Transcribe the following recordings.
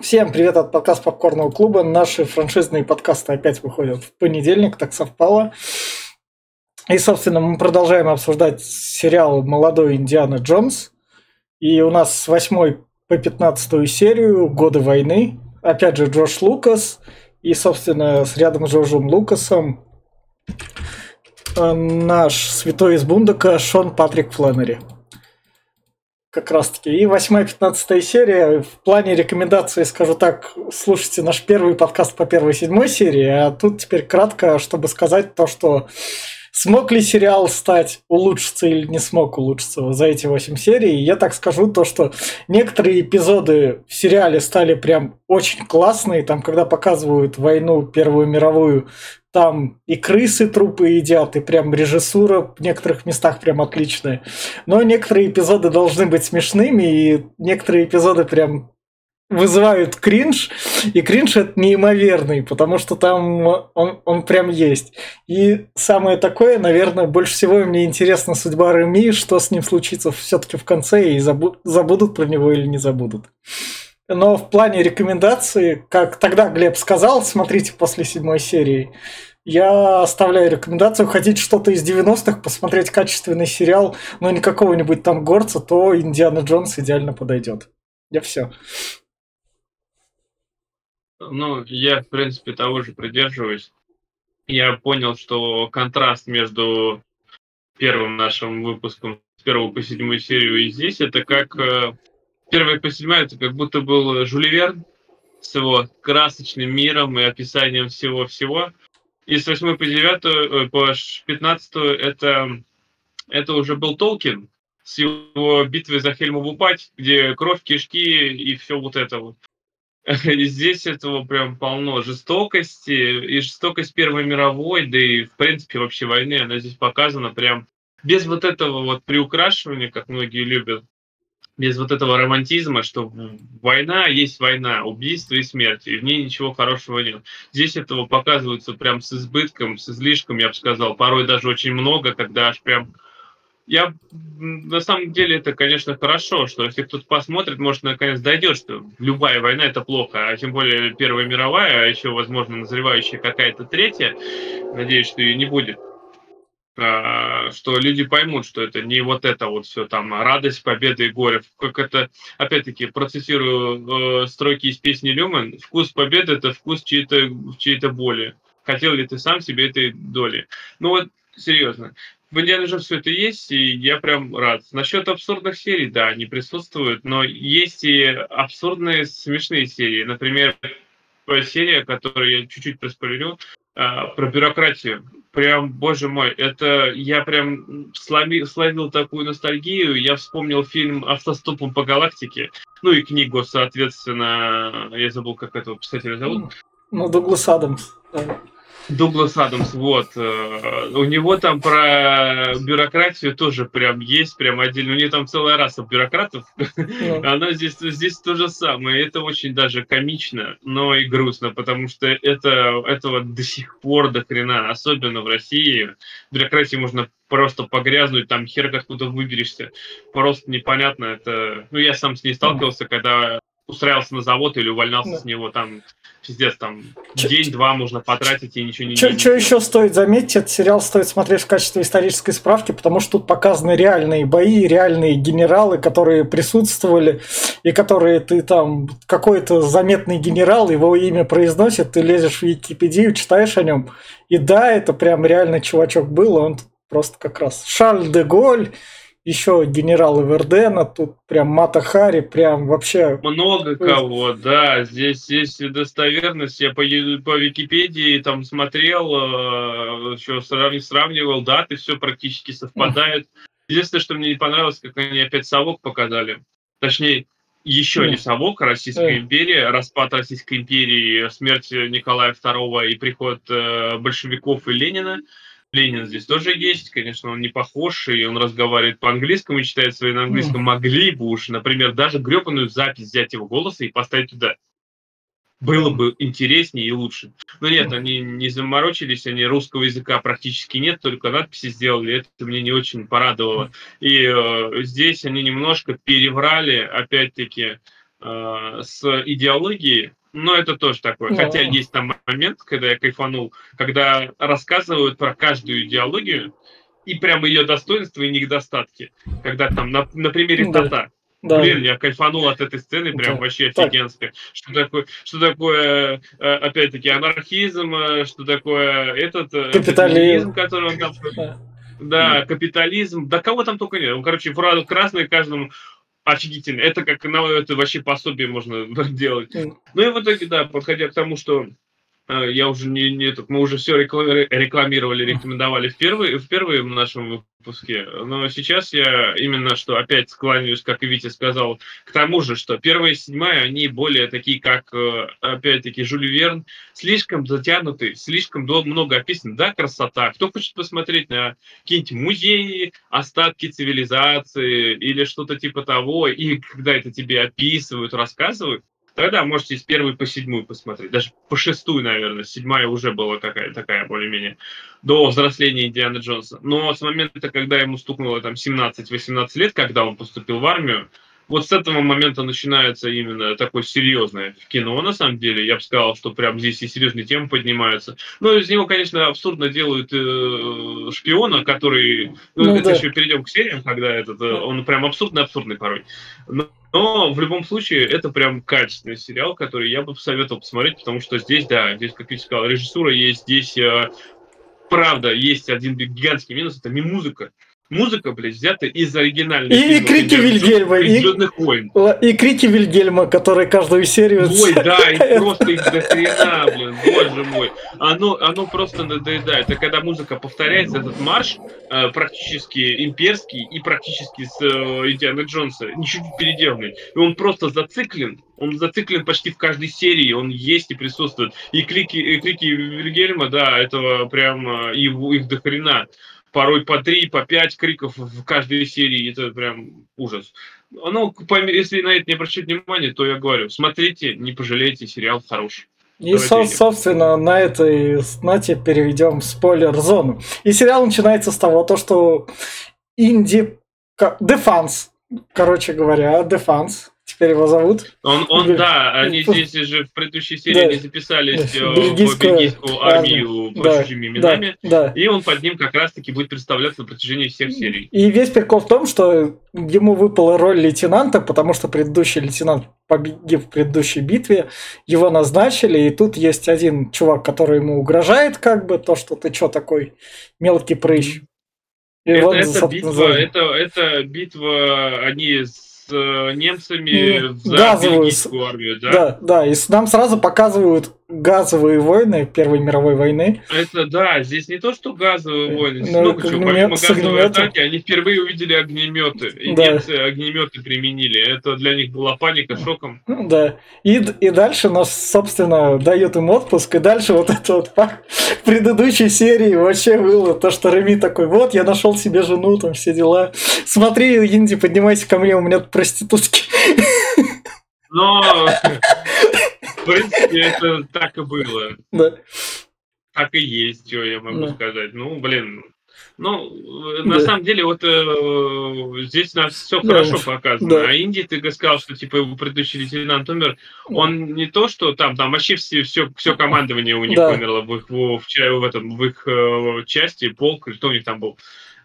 Всем привет от подкаста Попкорного клуба. Наши франшизные подкасты опять выходят в понедельник, так совпало. И, собственно, мы продолжаем обсуждать сериал «Молодой Индиана Джонс». И у нас с 8 по 15 серию «Годы войны». Опять же, Джош Лукас. И, собственно, с рядом с Джорджем Лукасом э, наш святой из Бундака Шон Патрик Фленнери как раз таки. И 8-15 серия. В плане рекомендации скажу так, слушайте наш первый подкаст по первой седьмой серии, а тут теперь кратко, чтобы сказать то, что смог ли сериал стать, улучшиться или не смог улучшиться за эти 8 серий. Я так скажу то, что некоторые эпизоды в сериале стали прям очень классные. Там, когда показывают войну Первую мировую, там и крысы трупы едят, и прям режиссура в некоторых местах прям отличная. Но некоторые эпизоды должны быть смешными, и некоторые эпизоды прям вызывают кринж, и кринж это неимоверный, потому что там он, он прям есть. И самое такое, наверное, больше всего мне интересна судьба Реми, что с ним случится все-таки в конце, и забудут, забудут про него или не забудут. Но в плане рекомендации, как тогда Глеб сказал, смотрите после седьмой серии, я оставляю рекомендацию, хотите что-то из 90-х, посмотреть качественный сериал, но не какого-нибудь там горца, то Индиана Джонс идеально подойдет. Я все. Ну, я, в принципе, того же придерживаюсь. Я понял, что контраст между первым нашим выпуском с первого по седьмую серию и здесь, это как первый по седьмой, это как будто был Жюли Верн с его красочным миром и описанием всего-всего. И с 8 по 9, э, по 15 это, это уже был Толкин с его битвой за Хельмову пать, где кровь, кишки и все вот это вот. И здесь этого прям полно жестокости, и жестокость Первой мировой, да и в принципе вообще войны, она здесь показана прям без вот этого вот приукрашивания, как многие любят, без вот этого романтизма, что война есть война, убийство и смерть, и в ней ничего хорошего нет. Здесь этого показывается прям с избытком, с излишком, я бы сказал, порой даже очень много, когда аж прям я на самом деле это, конечно, хорошо, что если кто-то посмотрит, может, наконец дойдет, что любая война это плохо, а тем более Первая мировая, а еще, возможно, назревающая какая-то третья, надеюсь, что ее не будет, что люди поймут, что это не вот это вот все там радость, победа и горе. Как это, опять-таки, процессирую э, строки из песни Люмен, вкус победы – это вкус чьей-то чьей боли. Хотел ли ты сам себе этой доли? Ну вот, серьезно в Индиане же все это есть, и я прям рад. Насчет абсурдных серий, да, они присутствуют, но есть и абсурдные смешные серии. Например, серия, которую я чуть-чуть проспойлерю, а, про бюрократию. Прям, боже мой, это я прям словил, словил такую ностальгию. Я вспомнил фильм «Автостопом по галактике», ну и книгу, соответственно, я забыл, как этого писателя зовут. Ну, Дуглас Адамс. Дуглас Адамс, вот. Э, у него там про бюрократию тоже прям есть, прям отдельно. У него там целая раса бюрократов. Yeah. Она здесь, здесь то же самое. Это очень даже комично, но и грустно, потому что это, этого до сих пор до хрена, особенно в России. В бюрократии можно просто погрязнуть, там хер откуда выберешься. Просто непонятно. Это, ну, я сам с ней сталкивался, когда устраивался на завод или увольнялся да. с него, там пиздец, там день-два можно потратить и ничего не... Что еще стоит заметить, этот сериал стоит смотреть в качестве исторической справки, потому что тут показаны реальные бои, реальные генералы, которые присутствовали, и которые ты там, какой-то заметный генерал, его имя произносит, ты лезешь в Википедию, читаешь о нем, и да, это прям реально чувачок был, он просто как раз Шарль де Голь, еще генерал Эвердена, тут прям Мата Хари, прям вообще... Много кого, да, здесь есть достоверность, я по, по Википедии там смотрел, э, еще сравнивал, сравнивал даты, все практически совпадает. Единственное, что мне не понравилось, как они опять совок показали. Точнее, еще не совок, Российская империя, распад Российской империи, смерть Николая II и приход э, большевиков и Ленина – Ленин здесь тоже есть, конечно, он не похож, и он разговаривает по-английскому и читает свои на английском. Могли бы уж, например, даже гребаную запись взять его голоса и поставить туда. Было бы интереснее и лучше. Но нет, они не заморочились, они русского языка практически нет, только надписи сделали, это мне не очень порадовало. И э, здесь они немножко переврали, опять-таки, э, с идеологией, но это тоже такое. Ну. Хотя есть там момент, когда я кайфанул, когда рассказывают про каждую идеологию и прямо ее достоинства и недостатки. Когда там на, на примере Да. Тата. Да. Блин, я кайфанул от этой сцены, прям Да. вообще Так. офигенская. Что такое, что такое, э, опять-таки, анархизм, э, что такое этот э, Капитализм. который он там Да. да, капитализм, да кого там только нет. Ну, короче, фразу красный каждому офигительно. Это как на это вообще пособие можно делать. Ну и в итоге, да, подходя к тому, что я уже не, не этот, мы уже все рекламировали, рекомендовали в первый, в первом нашем выпуске, но сейчас я именно что опять склоняюсь, как и Витя сказал, к тому же, что первая и седьмая, они более такие, как, э, опять-таки, Жюль Верн, слишком затянуты, слишком много описано. Да, красота. Кто хочет посмотреть на какие-нибудь музеи, остатки цивилизации или что-то типа того, и когда это тебе описывают, рассказывают, тогда можете с первой по седьмую посмотреть. Даже по шестую, наверное. Седьмая уже была какая такая более-менее до взросления Индианы Джонса. Но с момента, когда ему стукнуло там 17-18 лет, когда он поступил в армию, вот с этого момента начинается именно такое серьезное кино, на самом деле. Я бы сказал, что прям здесь и серьезные темы поднимаются. Но из него, конечно, абсурдно делают э, шпиона, который... Ну, Ну это да. еще перейдем к сериям, когда этот, э, он прям абсурдно-абсурдный порой. Но, но в любом случае это прям качественный сериал, который я бы посоветовал посмотреть, потому что здесь, да, здесь, как я сказал, режиссура есть, здесь э, правда есть один гигантский минус, это не музыка. Музыка, блядь, взята из оригинальных И- и фильмов крики Индианы Джонса Вильгельма, и и- «Звездных войн». И крики Вильгельма, которые каждую серию... Ой, да, и просто их до хрена, блин, боже мой. Оно, оно просто надоедает. А когда музыка повторяется, этот марш э, практически имперский и практически с э, Индианы Джонса, не переделанный. И он просто зациклен. Он зациклен почти в каждой серии, он есть и присутствует. И клики, и крики Вильгельма, да, этого прям э, его, их до хрена. Порой по три, по пять криков в каждой серии. Это прям ужас. Ну, если на это не обращать внимания, то я говорю, смотрите, не пожалейте, сериал хороший. И, со- собственно, на этой ноте переведем в спойлер-зону. И сериал начинается с того, то, что Инди... Дефанс, короче говоря, Дефанс, теперь его зовут. Он, он да, они здесь же в предыдущей серии Да. записались э, в Бельгийскую армию Да, под чужими именами, Да, и он под ним как раз-таки будет представляться на протяжении всех серий. И весь прикол в том, что ему выпала роль лейтенанта, потому что предыдущий лейтенант погиб в предыдущей битве, его назначили, и тут есть один чувак, который ему угрожает, как бы, то, что ты чё такой мелкий прыщ. И Это, вот, это битва, это, это битва, они с немцами Не, за газовую бельгийскую армию, да? Да, да, и нам сразу показывают газовые войны Первой мировой войны. Это да, здесь не то, что газовые войны, здесь Ну, много чего. Помимо газовой атаки, они впервые увидели огнеметы. И Да. немцы огнеметы применили. Это для них была паника, шоком. Ну, Да. И, и дальше нас, собственно, дают им отпуск. И дальше вот это вот в предыдущей серии вообще было то, что Реми такой, вот, я нашел себе жену, там все дела. Смотри, Инди, поднимайся ко мне, у меня тут проститутки. Но, в принципе, это так и было. Да. Так и есть, что я могу Да. сказать. Ну, блин. Ну, э, на Да. самом деле, вот э, здесь нас все Да. хорошо показано. Да. А Инди, ты сказал, что типа его предыдущий лейтенант умер. Он не то, что там, там вообще все, все, все командование у них Да. умерло в их, в, в в этом, в их э, части, полк, кто у них там был.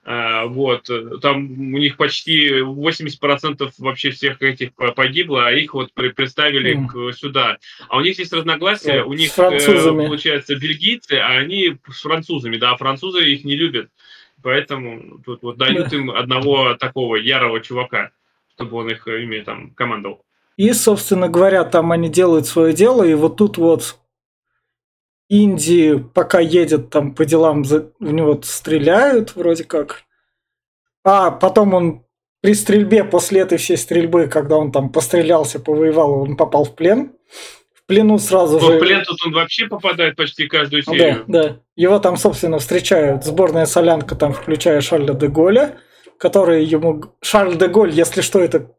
А, вот, э, там у них почти 80% вообще всех этих по- погибло, а их вот представили Мгм. к- сюда. А у них есть разногласия, Да, у них, э, французами. получается, бельгийцы, а они с французами, да, а французы их не любят. Поэтому тут вот дают им одного такого ярого чувака, чтобы он их э, ими там командовал. И, собственно говоря, там они делают свое дело, и вот тут вот Инди, пока едет там по делам, за- в него стреляют вроде как. А потом он при стрельбе, после этой всей стрельбы, когда он там пострелялся, повоевал, он попал в плен. В плену сразу Ну, же... в плен тут он вообще попадает почти каждую Да, серию. да. Его там, собственно, встречают сборная солянка, там, включая Шарля де Голля, который ему... Шарль де Голь, если что, это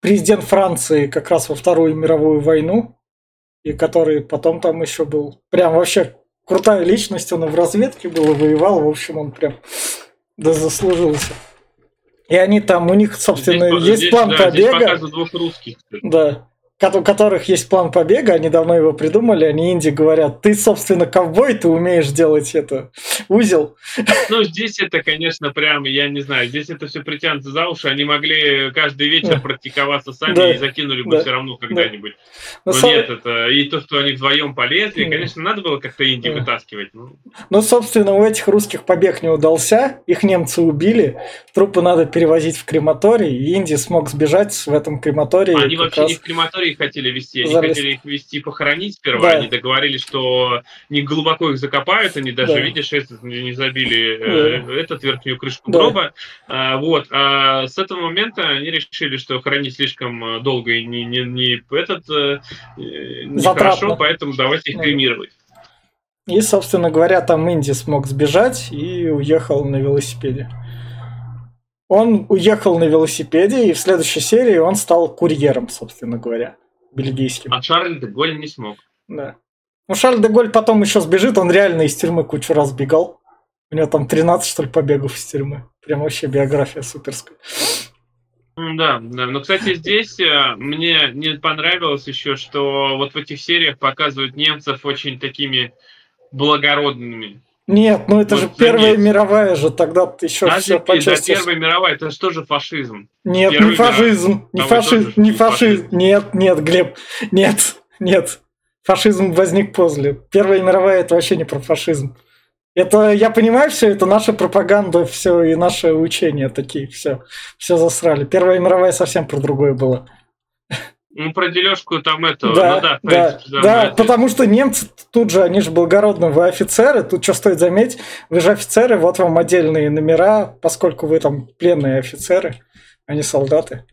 президент Франции как раз во Вторую мировую войну, и который потом там еще был прям вообще крутая личность, он и в разведке был, и воевал, в общем, он прям да заслужился. И они там, у них, собственно, Здесь, есть здесь, план да, здесь побега. показывают двух русских. Да. У которых есть план побега, они давно его придумали, они Инди говорят, ты, собственно, ковбой, ты умеешь делать это, узел. Ну, здесь это, конечно, прям, я не знаю, здесь это все притянуто за уши. Они могли каждый вечер Да. практиковаться сами Да. и закинули бы Да. все равно когда-нибудь. Но, Но со- нет, это и то, что они вдвоем полезли, Да. конечно, надо было как-то Инди Да. вытаскивать. Ну, ну, собственно, у этих русских побег не удался, их немцы убили, трупы надо перевозить в крематорий, и Инди смог сбежать в этом крематории. Они вообще раз- не в крематории хотели вести, они Залез. хотели их вести похоронить сперва. Да. Они договорились, что не глубоко их закопают, они даже, Да. видишь, этот, не забили э, Да. этот верхнюю крышку Да. гроба. А, вот. А с этого момента они решили, что хранить слишком э, долго и не, не, не этот э, э, нехорошо, поэтому давайте их кремировать. И, собственно говоря, там Инди смог сбежать и уехал на велосипеде. Он уехал на велосипеде, и в следующей серии он стал курьером, собственно говоря, бельгийским. А Шарль де Голь не смог. Да. Ну, Шарль де Голь потом еще сбежит, он реально из тюрьмы кучу раз бегал. У него там 13, что ли, побегов из тюрьмы. Прям вообще биография суперская. Да, да. Но, кстати, здесь э, мне не понравилось еще, что вот в этих сериях показывают немцев очень такими благородными. Нет, ну это Вот же Первая заметь. мировая же, тогда ты еще Даже все пи- да, почувствуешь. Первая мировая, это же тоже фашизм. Нет, Первый не фашизм, не фашизм, не фашизм. фашизм? Нет, нет, Глеб, нет, нет. Фашизм возник после. Первая мировая это вообще не про фашизм. Это, я понимаю, все это наша пропаганда, все и наше учение такие, все, все засрали. Первая мировая совсем про другое было. Ну, про дележку там этого. Да, ну, да, да, принципе, да, да, это- потому что немцы тут же, они же благородные, вы офицеры, тут что стоит заметить, вы же офицеры, вот вам отдельные номера, поскольку вы там пленные офицеры, а не солдаты.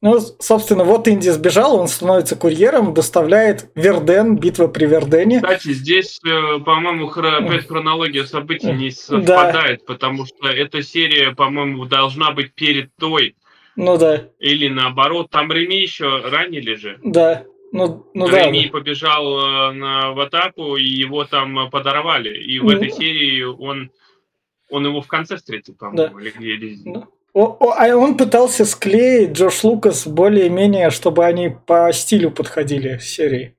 Ну, собственно, вот Инди сбежал, он становится курьером, доставляет Верден, битва при Вердене. Кстати, здесь, э, по-моему, хро- опять хронология событий не Да. совпадает, потому что эта серия, по-моему, должна быть перед той, Ну да, или наоборот. Там Реми еще ранили же. да, ну, ну да. Реми побежал э, на, в атаку, и его там э, подорвали. И в Ну. этой серии он, он его в конце встретил, по-моему, или где или- Ну, а он пытался склеить Джош Лукас более-менее, чтобы они по стилю подходили серии.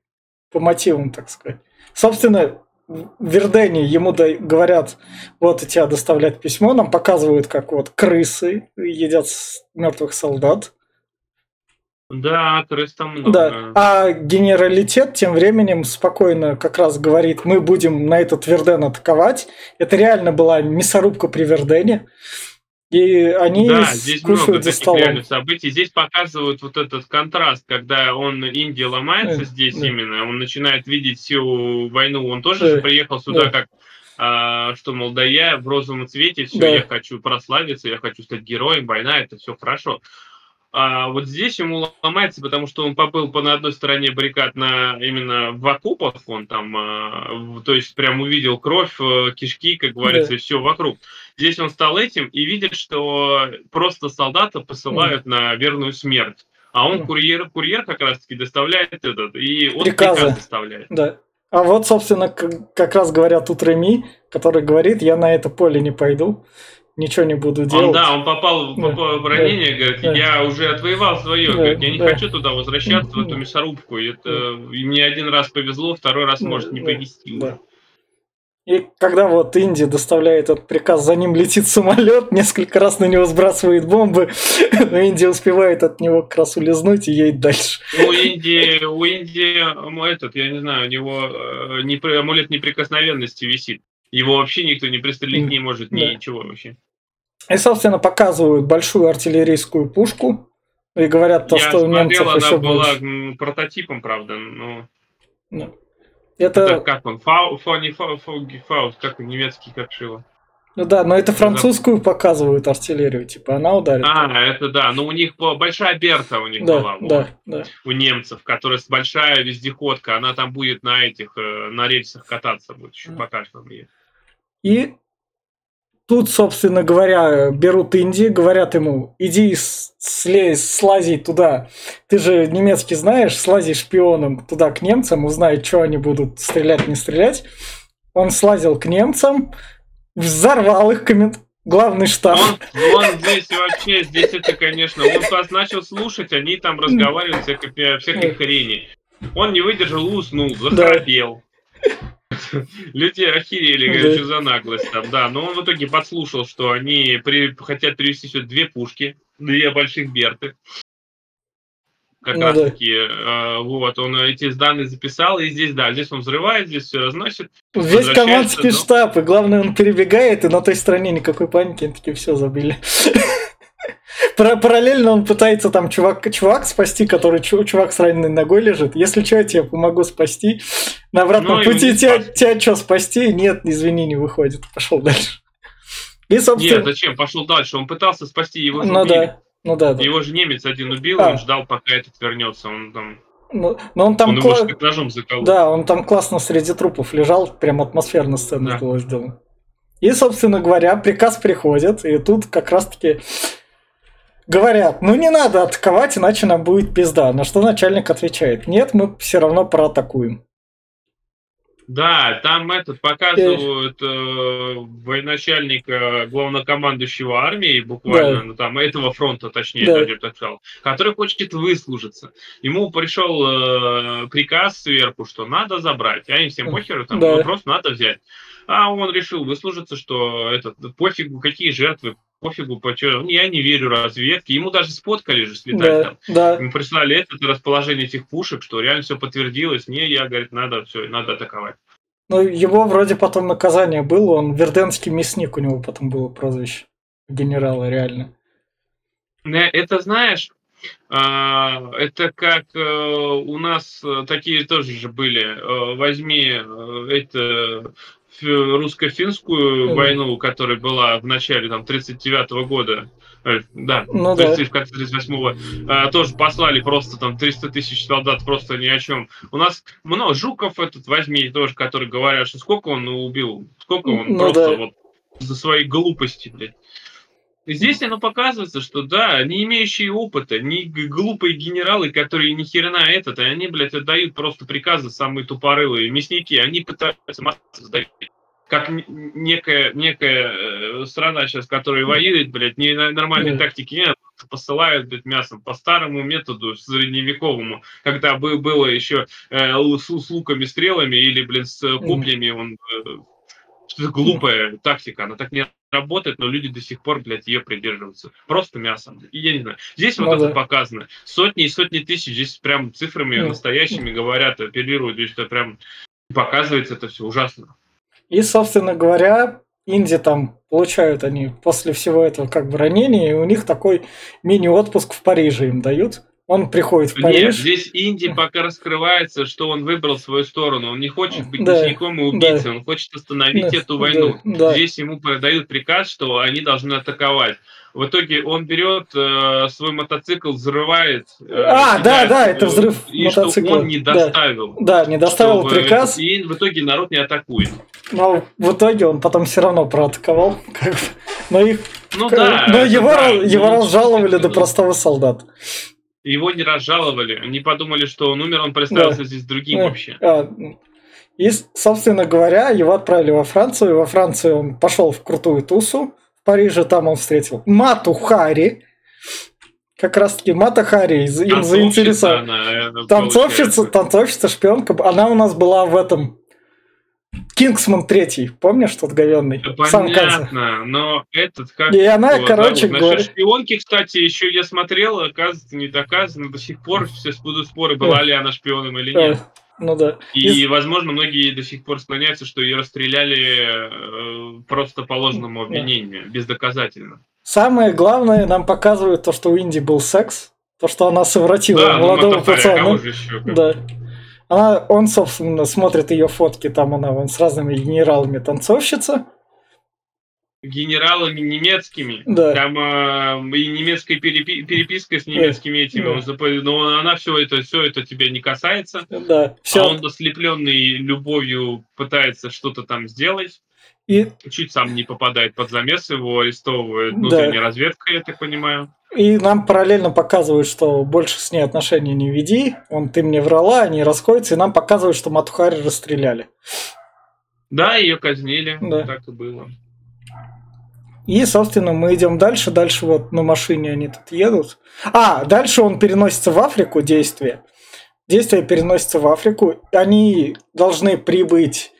По мотивам, так сказать. Собственно, в Вердене ему да- говорят, вот у тебя доставлять письмо, нам показывают, как вот крысы едят мертвых солдат. Да, крыс там много. Да. А генералитет тем временем спокойно как раз говорит, мы будем на этот Верден атаковать. Это реально была мясорубка при Вердене. И они Да, здесь много за таких реальных событий. Здесь показывают вот этот контраст, когда он Индия ломается Да, здесь да. именно, он начинает видеть всю войну. Он тоже Да, же приехал сюда да. как а, что, мол, да я в розовом цвете, все, Да. я хочу прославиться, я хочу стать героем, война, это все хорошо. А вот здесь ему ломается, потому что он побыл по на одной стороне баррикад на именно в окопах, он там, а, то есть прям увидел кровь, э, кишки, как говорится, Да. и все вокруг. Здесь он стал этим и видит, что просто солдата посылают на верную смерть. А он Да. курьер, курьер как раз-таки доставляет этот, и он Приказы. приказ доставляет. Да. А вот, собственно, как раз говорят тут Реми, который говорит, я на это поле не пойду, ничего не буду делать. Он, да, он попал в, Да, в ранение, говорит, да. я уже отвоевал свое, Да, говорит, я не да. хочу туда возвращаться, в эту Да. мясорубку. Это, мне один раз повезло, второй раз Да, может не да, повезти. да. И когда вот Инди доставляет этот приказ, за ним летит самолет, несколько раз на него сбрасывает бомбы, но Инди успевает от него как раз улизнуть и едет дальше. У Индии, у Индии м, этот, я не знаю, у него э, непри- амулет неприкосновенности висит. Его вообще никто не пристрелить не может, Да. ничего вообще. И, собственно, показывают большую артиллерийскую пушку и говорят то, Я что у немцев смотрел, она еще была больше. м, прототипом, правда, но Да. Это Это, как он, фау, фау, не фау, фау, фау, как он, немецкий, как шило. ну да, но это французскую показывают артиллерию, типа она ударит. А, это да, но у них была большая Берта у них да, была, вот, да, да. у немцев, которая большая вездеходка, она там будет на этих, э, на рельсах кататься, будет еще Мгм. покажет вам ее. И тут, собственно говоря, берут Индии, говорят ему, иди слезь, слази туда. Ты же немецкий знаешь, слази шпионом туда к немцам, узнай, что они будут стрелять, не стрелять. Он слазил к немцам, взорвал их коммен... главный штаб. Он, он здесь вообще, здесь это, конечно, он начал слушать, они там разговаривают всякой, всякой хрени. Он не выдержал, уснул, захрапел. Люди охерели, говорят, что за наглость там, да. Но он в итоге подслушал, что они при, хотят привезти сюда две пушки, две больших берты. Как ну, раз да. таки, э, вот, он эти данные записал, и здесь, да, здесь он взрывает, здесь все разносит. Весь командский но... штаб, и главное, он перебегает, и на той стороне никакой паники, они такие, все, забили. Параллельно он пытается там чувак, чувак спасти, который чувак с раненой ногой лежит. Если что, я тебе помогу спасти. На обратном ну, пути тебя, тебя что, спасти? Нет, извини, не выходит. Пошел дальше. И, собственно... Нет, зачем? Пошел дальше. Он пытался спасти его. Ну убили. да. Ну да, да. Его же немец один убил, а. он ждал, пока этот вернется. Он там ну, но он там он кла... ножом заколол. Да, он там классно среди трупов лежал, прям атмосферно сцена да. была сделана. И, собственно говоря, приказ приходит, и тут как раз-таки говорят, ну не надо атаковать, иначе нам будет пизда. На что начальник отвечает, нет, мы все равно проатакуем. Да, там этот показывают э, военачальника, главнокомандующего армии, буквально, да. ну там этого фронта, точнее, да. даже так сказал, который хочет выслужиться. Ему пришел э, приказ сверху, что надо забрать, а им всем похеру, там да. просто надо взять. А он решил выслужиться, что этот пофигу, какие жертвы, пофигу, по чё, я не верю разведке. Ему даже сфоткали же слетать да, там. Да. Ему прислали это, это расположение этих пушек, что реально все подтвердилось. Не, я, говорит, надо все, надо атаковать. Ну, его вроде потом наказание было, он верденский мясник у него потом было прозвище генерала, реально. Это знаешь, а, это как э, у нас такие тоже же были. Э, возьми э, это русско-финскую войну, которая была в начале там 39 -го года, э, да, ну, 30, в конце 38-го, э, тоже послали просто там 300 тысяч солдат просто ни о чем. У нас много, Жуков этот возьми тоже, который говорят, что сколько он убил, сколько он ну, просто да. вот за свои глупости, блядь. Здесь оно показывается, что да, не имеющие опыта, не глупые генералы, которые ни хрена этот, и они, блядь, отдают просто приказы самые тупорылые мясники, они пытаются массу сдать. Как некая, некая э, страна сейчас, которая воюет, блядь, не нормальной тактики нет, посылают, блядь, мясом по старому методу, средневековому, когда было еще э, с, с луками, стрелами или, блин, с копьями, он э, что-то глупая тактика, она так не работает, но люди до сих пор, блядь, ее придерживаются. Просто мясом. И я не знаю. Здесь ну, вот да. это показано. Сотни и сотни тысяч, здесь прям цифрами ну. настоящими говорят, оперируют, здесь это прям показывается это все ужасно. И, собственно говоря, Инди там получают они после всего этого как бы ранения, и у них такой мини-отпуск в Париже им дают. Он приходит в Париж. Нет, здесь Инди пока раскрывается, что он выбрал свою сторону. Он не хочет быть да, мясником и убийцей, да. он хочет остановить да, эту войну. Да, да. Здесь ему дают приказ, что они должны атаковать. В итоге он берет э, свой мотоцикл, взрывает. Э, а, да, да, это взрыв и мотоцикла. Что он не доставил. Да, да не доставил чтобы, приказ. И в итоге народ не атакует. Но в итоге он потом все равно проатаковал. Как. Но их, ну, да, но его, да, его разжаловали до простого солдата. Его не разжаловали. Они подумали, что он умер, он представился да. здесь другим да. вообще. А, и, собственно говоря, его отправили во Францию. И во Францию он пошел в крутую тусу. В Париже там он встретил Мату Хари. Как раз таки Мата Хари им заинтересовала. Танцовщица, танцовщица, шпионка. Она у нас была в этом Кингсман третий, помнишь тот говенный? Да, понятно, но этот как... И она, его, короче зовут? говоря... шпионки, кстати, еще я смотрел, оказывается, не доказано, до сих пор все будут споры, была ли она шпионом или нет. Ну да. И, и, возможно, многие до сих пор склоняются, что ее расстреляли э, просто по ложному обвинению, да. бездоказательно. Самое главное, нам показывают то, что у Инди был секс, то, что она совратила да, ну, молодого ну, пацана. Еще, да. Она, он, собственно, смотрит ее фотки, там она вон, с разными генералами танцовщица. Генералами немецкими. Да. Там э, и немецкая перепи- переписка с немецкими да. этими. Да. Но она все это, все это тебя не касается. Да. Все. А он ослепленный любовью пытается что-то там сделать. И... Чуть сам не попадает под замес, его арестовывает внутренняя да. разведка, я так понимаю. И нам параллельно показывают, что больше с ней отношений не веди. Он ты мне врала, они расходятся, и нам показывают, что Матухари расстреляли. Да, ее казнили. Да. Так и было. И, собственно, мы идем дальше. Дальше вот на машине они тут едут. А, дальше он переносится в Африку, действие. Действие переносится в Африку. Они должны прибыть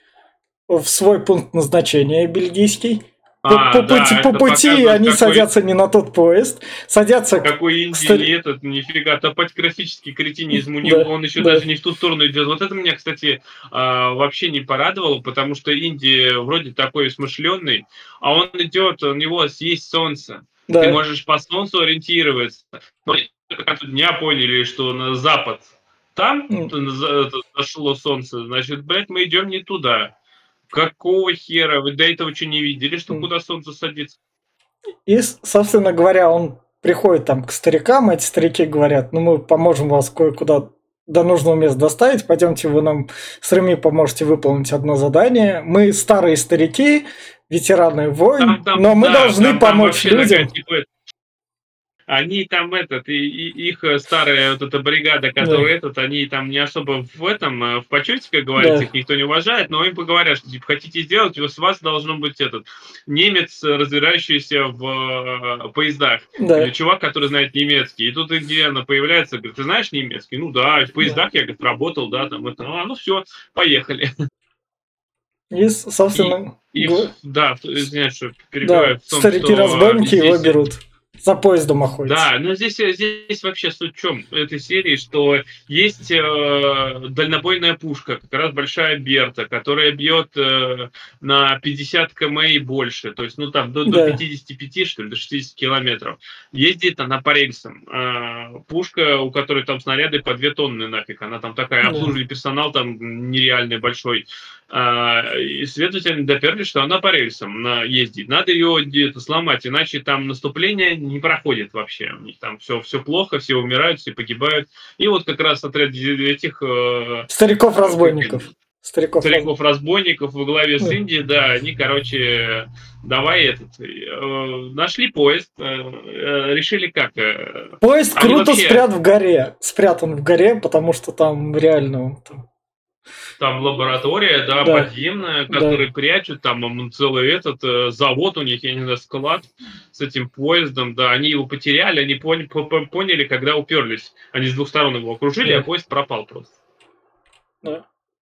в свой пункт назначения бельгийский. По, а, по, да, пути, по пути они какой... садятся не на тот поезд, садятся... Какой Индии кстати... этот, нифига, топографический кретинизм, у него, да, он еще да. даже не в ту сторону идет. Вот это меня, кстати, а, вообще не порадовало, потому что Индия вроде такой смышленный, а он идет, у него есть солнце. Да. Ты можешь по солнцу ориентироваться. Но дня поняли, что на запад там mm. зашло солнце, значит, блядь, мы идем не туда. Какого хера? Вы до этого что не видели, что куда солнце садится? И, собственно говоря, он приходит там к старикам, эти старики говорят, ну мы поможем вас кое-куда до нужного места доставить, пойдемте вы нам с Реми поможете выполнить одно задание. Мы старые старики, ветераны войн, там, там, но мы да, должны там, помочь там людям. Такая, типа, они там этот, и, и их э, старая вот эта бригада, которая да. этот, они там не особо в этом, э, в почете, как говорится, да. их никто не уважает, но им поговорят, что типа хотите сделать, у вас должно быть этот немец, разбирающийся в э, поездах, да. или чувак, который знает немецкий. И тут Индиана появляется, говорит, ты знаешь немецкий? Ну да, в поездах да. я, говорит, работал, да, там это, а, ну все, поехали. И, собственно... И, и, да, извиняюсь, что перебиваю. Да, старики-разбойники его берут за поездом охотиться. Да, но здесь, здесь вообще суть в чем этой серии, что есть э, дальнобойная пушка, как раз большая Берта, которая бьет э, на 50 км и больше, то есть, ну, там, до, да. до 55, что ли, до 60 километров. Ездит она по рельсам. Э, пушка, у которой там снаряды по 2 тонны нафиг, она там такая, да. обслуживание персонал там нереальный большой. А, и следовательно доперли, что она по рельсам ездит. Надо ее где-то сломать, иначе там наступление не проходит вообще. У них там все, все плохо, все умирают, все погибают. И вот как раз отряд этих... Э, Стариков-разбойников. Стариков, стариков разбойников во главе с Индией, да, они, короче, давай этот, э, нашли поезд, э, э, решили как. Э, поезд круто вообще... спрят в горе, спрятан в горе, потому что там реально там там лаборатория, да, да. подземная, которые да. прячут, там целый этот э, завод у них, я не знаю, склад с этим поездом, да, они его потеряли, они поняли, поняли когда уперлись. Они с двух сторон его окружили, да. а поезд пропал просто. Да.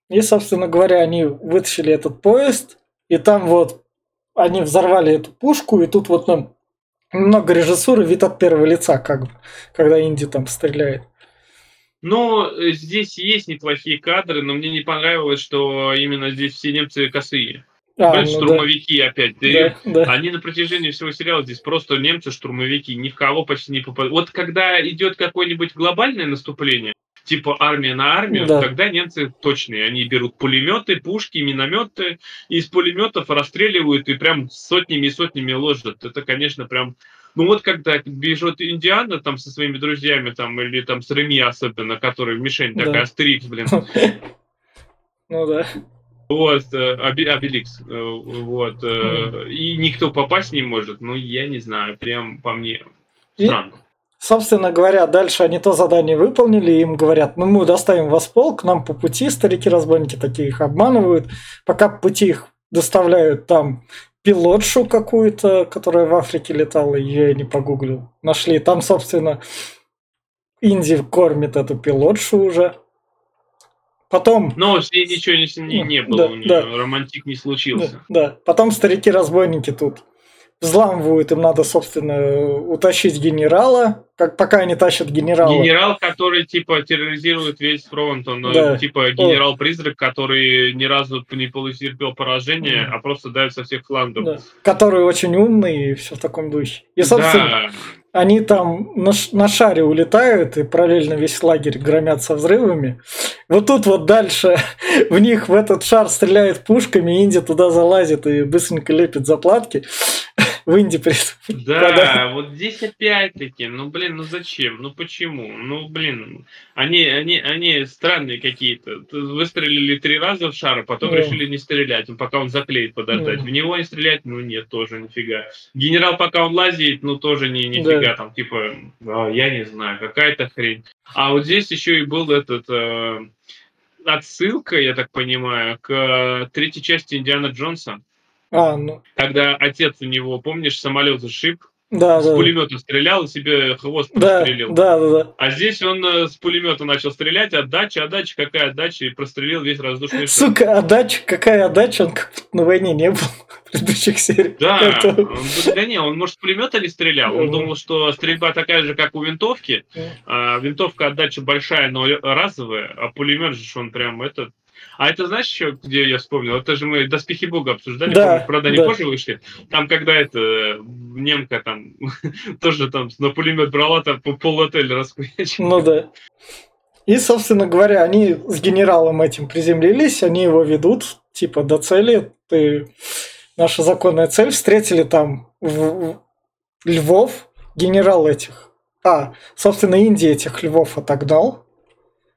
И, собственно говоря, они вытащили этот поезд, и там вот они взорвали эту пушку, и тут вот нам много режиссуры, вид от первого лица, как бы, когда Инди там стреляет. Но э, здесь есть неплохие кадры, но мне не понравилось, что именно здесь все немцы косые. А, ну штурмовики да. опять. Да, да. Они на протяжении всего сериала здесь просто немцы-штурмовики, ни в кого почти не попадают. Вот когда идет какое-нибудь глобальное наступление, типа армия на армию, да. тогда немцы точные. Они берут пулеметы, пушки, минометы, и из пулеметов расстреливают и прям сотнями и сотнями ложат. Это, конечно, прям ну вот когда бежит Индиана там со своими друзьями, там, или там с Реми особенно, который мишень да. такая, Астерикс, блин. Ну да. Вот, э, Обеликс, э, вот, э, и никто попасть не может, ну, я не знаю, прям по мне странно. Собственно говоря, дальше они то задание выполнили, им говорят, ну мы доставим вас в полк, нам по пути старики-разбойники такие их обманывают, пока по пути их доставляют там пилотшу какую-то, которая в Африке летала, ее я не погуглил. Нашли. Там, собственно, Инди кормит эту пилотшу уже. Потом... Но с ней ничего не, не, не было, да, у нее да. романтик не случился. Да, да. Потом старики-разбойники тут взламывают, им надо, собственно, утащить генерала, как пока они тащат генерала. Генерал, который, типа, терроризирует весь фронт, он, э, да. типа, генерал-призрак, который ни разу не потерпел поражение, да. а просто дает со всех флангов. Да. Который очень умный и все в таком духе. И, собственно, да. они там на, на шаре улетают, и параллельно весь лагерь громят со взрывами. Вот тут вот дальше в них в этот шар стреляет пушками, Инди туда залазит и быстренько лепит заплатки в Инди Да, вот здесь опять-таки, ну блин, ну зачем? Ну почему? Ну блин, они, они, они странные какие-то. Выстрелили три раза в шар, а потом решили не стрелять, пока он заклеит подождать. Да. В него не стрелять, ну нет, тоже нифига. Генерал, пока он лазит, ну тоже не, нифига, там типа, а, я не знаю, какая-то хрень. А вот здесь еще и был этот... Э, отсылка, я так понимаю, к третьей части Индиана Джонса А, ну. Когда отец у него, помнишь, самолет зашиб, да, с да. пулемета стрелял и себе хвост Да, прострелил. да, да, да. А здесь он э, с пулемета начал стрелять, отдача, отдача, какая отдача, и прострелил весь воздушный шар. Сука, отдача, какая отдача, он как на войне не был в предыдущих сериях. Да, он, да не, он, может, с пулемета не стрелял. Он думал, что стрельба такая же, как у винтовки. А, винтовка отдача большая, но разовая, а пулемет же он прям этот. А это знаешь еще, где я вспомнил? Это же мы «Доспехи Бога» обсуждали, Да, помнишь? правда, они да. позже вышли. Там, когда это немка там тоже там на пулемет брала, там по пол отеля расхуячила. Ну да. И, собственно говоря, они с генералом этим приземлились, они его ведут, типа, до цели. Ты... Наша законная цель. Встретили там в- львов, генерал этих. А, собственно, Индия этих львов отогнал.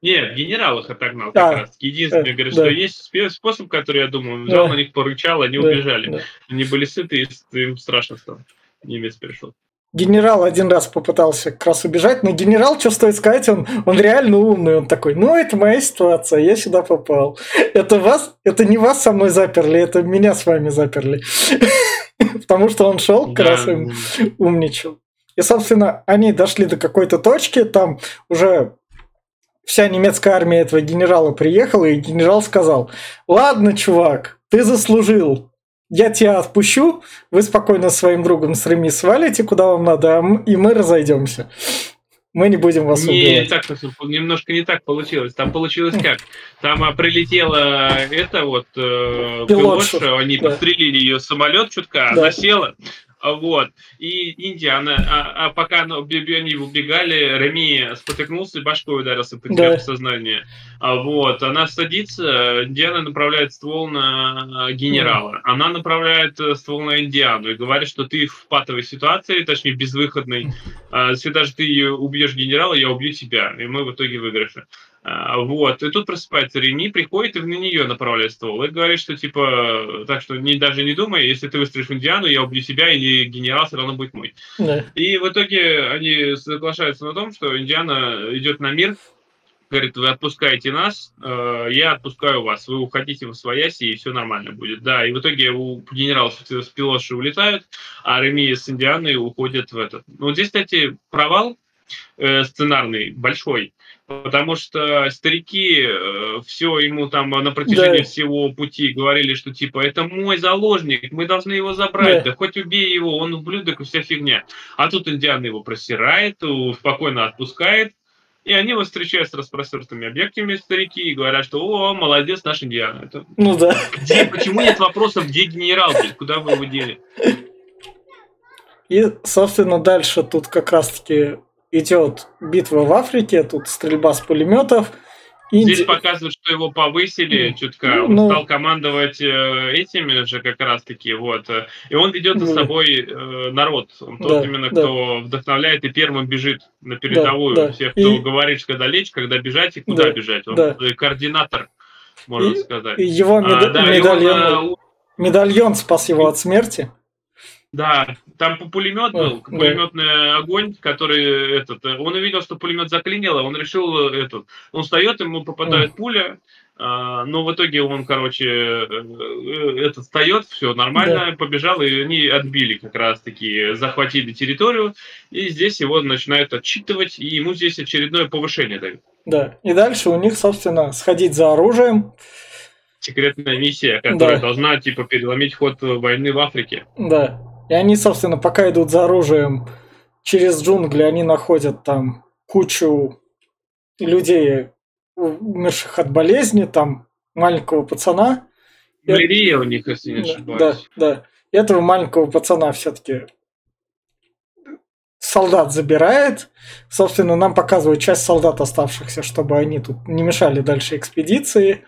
Нет, генерал их отогнал как А, раз. Единственное, говорит, да. что есть способ, который, я думаю, он взял Да. на них, порычал, они Да, убежали. да. Они были сыты, и им страшно стало. Немец пришел. Генерал один раз попытался как раз убежать, но генерал, что стоит сказать, он, он реально умный, он такой, ну, это моя ситуация, я сюда попал. Это вас, это не вас со мной заперли, это меня с вами заперли. Потому что он шел, как Да, раз умничал. И, собственно, они дошли до какой-то точки, там уже вся немецкая армия этого генерала приехала, и генерал сказал, ладно, чувак, ты заслужил, я тебя отпущу, вы спокойно с своим другом с Реми свалите, куда вам надо, а и мы разойдемся. Мы не будем вас Не, убивать. так, немножко не так получилось. Там получилось как? Там а, прилетела это вот э, Пилотша, они да. подстрелили ее самолет чутка, Да. она села. Вот. И Индия, она, а, а пока она, они убегали, Реми спотыкнулся и башкой ударился, потеряв Да. сознание. А вот. Она садится, Диана направляет ствол на генерала. Она направляет э, ствол на Индиану и говорит, что ты в патовой ситуации, точнее безвыходной, а, если даже ты убьешь генерала, я убью тебя, и мы в итоге выигрыше. А, Вот, и тут просыпается Рени, приходит и на нее направляет ствол. И говорит, что типа, так что не, даже не думай, если ты выстрелишь в Индиану, я убью себя, или генерал все равно будет мой. Да. И в итоге они соглашаются на том, что Индиана идет на мир, говорит, вы отпускаете нас, э, я отпускаю вас, вы уходите в свояси, и все нормально будет. Да, и в итоге у генерала с с пилоши улетают, а Реми с Индианой уходят в этот. Ну, вот здесь, кстати, провал э, сценарный большой, потому что старики все ему там на протяжении Да. всего пути говорили, что типа это мой заложник, мы должны его забрать, Да. да, хоть убей его, он ублюдок и вся фигня. А тут Индиана его просирает, спокойно отпускает, и они его встречают с распростертыми объектами, старики, и говорят, что «О, молодец наш Индиана». Это... Ну да. Где, почему нет вопросов, где генерал, блядь? куда вы его дели? И, собственно, дальше тут как раз-таки идет битва в Африке, тут стрельба с пулеметов. Инди- Здесь показывают, что его повысили Ну, чутка, он ну. стал командовать э, этими же как раз-таки, вот. И он ведет за Ну. собой э, народ. Он тот Да, именно, да. кто вдохновляет и первым бежит на передовую. да. Всех, кто И- говорит, когда лечь, когда бежать и куда Да, бежать. Он да. э, координатор, можно И- сказать. и его А, меда- да, и он, медальон, э, медальон спас его от смерти. Да, там пулемет Да, был, да. пулеметный огонь, который этот, э, он увидел, что пулемет заклинило, он решил э, этот, он встает, ему попадает пуля, а, но в итоге он, короче, э, этот встает, все нормально, побежал, и они отбили как раз таки, захватили территорию, и здесь его начинают отчитывать, и ему здесь очередное повышение дают. Да. И дальше у них, собственно, сходить за оружием. Секретная миссия, которая Да. должна, типа, переломить ход войны в Африке. Да. И они, собственно, пока идут за оружием через джунгли, они находят там кучу людей, умерших от болезни, там маленького пацана. Малярия у них, если не ошибаюсь. да, да. Этого маленького пацана все-таки солдат забирает. Собственно, нам показывают часть солдат оставшихся, чтобы они тут не мешали дальше экспедиции.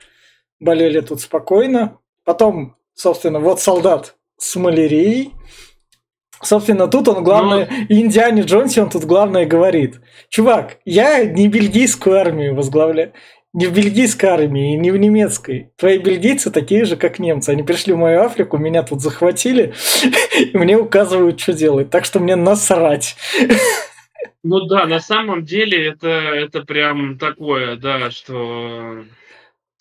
Болели тут спокойно. Потом, собственно, вот солдат с малярией. Собственно, тут он главное, и Индиане Джонсе он тут главное говорит. Чувак, я не бельгийскую армию возглавляю. Не в бельгийской армии, не в немецкой. Твои бельгийцы такие же, как немцы. Они пришли в мою Африку, меня тут захватили, и мне указывают, что делать. Так что мне насрать. Ну да, на самом деле это, это прям такое, да, что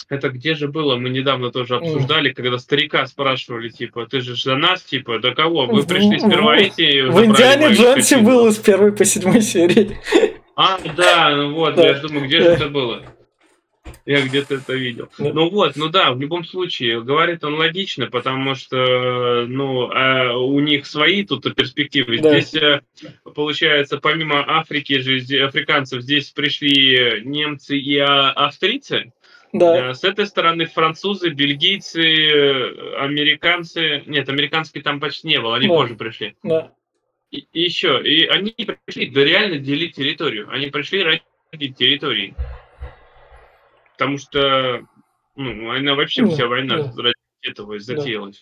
это где же было? Мы недавно тоже обсуждали, когда старика спрашивали, типа, ты же за нас, типа, до кого? Вы пришли сперва эти... В Индиане Джонсе было с первой по седьмой серии. А, да, ну вот, да. я думаю, где же это было? Я где-то это видел. Да. Ну вот, ну да, в любом случае, говорит он логично, потому что, ну, а у них свои тут перспективы. Да. Здесь, э, получается, помимо Африки же, африканцев, здесь пришли немцы и а, австрийцы. Да. Э, с этой стороны французы, бельгийцы, американцы. Нет, американских там почти не было, они да. позже пришли. Да. И, и еще, и они пришли да реально делить территорию. Они пришли ради территории. Потому что, ну, война вообще да, вся война да. ради этого затеялась.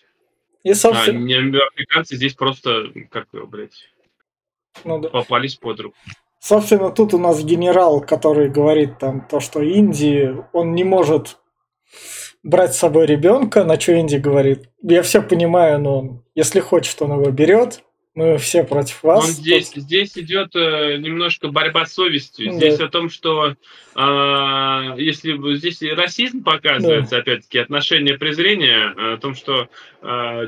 Да. И, собственно... А африканцы здесь просто, как, блядь, ну, да. попались под руку. Собственно, тут у нас генерал, который говорит там то, что Индии, он не может брать с собой ребенка, на что Инди говорит. Я все понимаю, но если хочет, он его берет. Мы все против вас. Он здесь, тут... здесь идет э, немножко борьба с совестью. Да. Здесь о том, что э, если здесь расизм показывается, да. опять-таки, отношение презрения, э, о том, что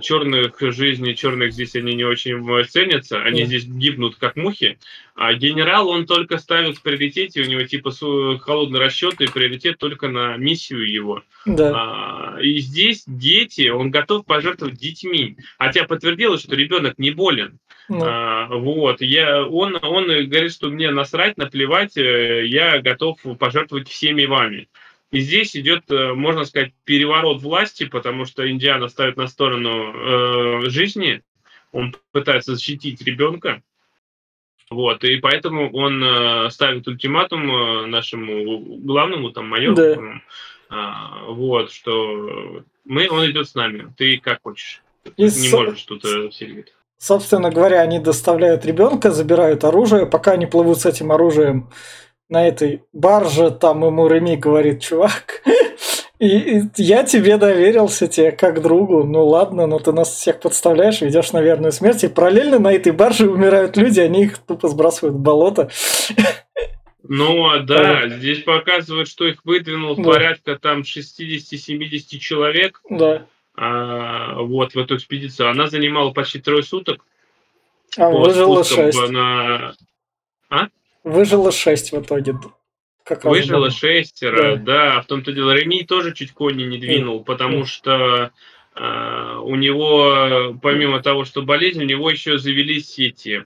черных жизней, черных здесь они не очень ценятся, они да. здесь гибнут как мухи. А генерал, он только ставит в приоритете, у него типа холодный расчет и приоритет только на миссию его. Да. А, и здесь дети, он готов пожертвовать детьми. Хотя подтвердилось, что ребенок не болен. Ну. А, вот, я, он, он говорит, что мне насрать, наплевать, э, я готов пожертвовать всеми вами. И здесь идет, э, можно сказать, переворот власти, потому что Индиана ставит на сторону э, жизни, он пытается защитить ребенка, вот, и поэтому он э, ставит ультиматум э, нашему главному, там, майору, да. э, вот, что мы, он идет с нами, ты как хочешь. И не со... можешь тут э, сильвить. Собственно говоря, они доставляют ребенка, забирают оружие, пока они плывут с этим оружием на этой барже, там ему Реми говорит, чувак, и, и я тебе доверился, тебе как другу, ну ладно, но ты нас всех подставляешь, ведешь на верную смерть, и параллельно на этой барже умирают люди, они их тупо сбрасывают в болото. Ну, а да, а. здесь показывают, что их выдвинул да. порядка там 60-70 человек. Да а, вот, в эту экспедицию. Она занимала почти трое суток. А выжило шесть. На... А? Выжило шесть в итоге. Как Выжило шестеро, да. да. В том-то дело, Реми тоже чуть кони не двинул, потому что Uh, у него, помимо того, что болезнь, у него еще завелись эти...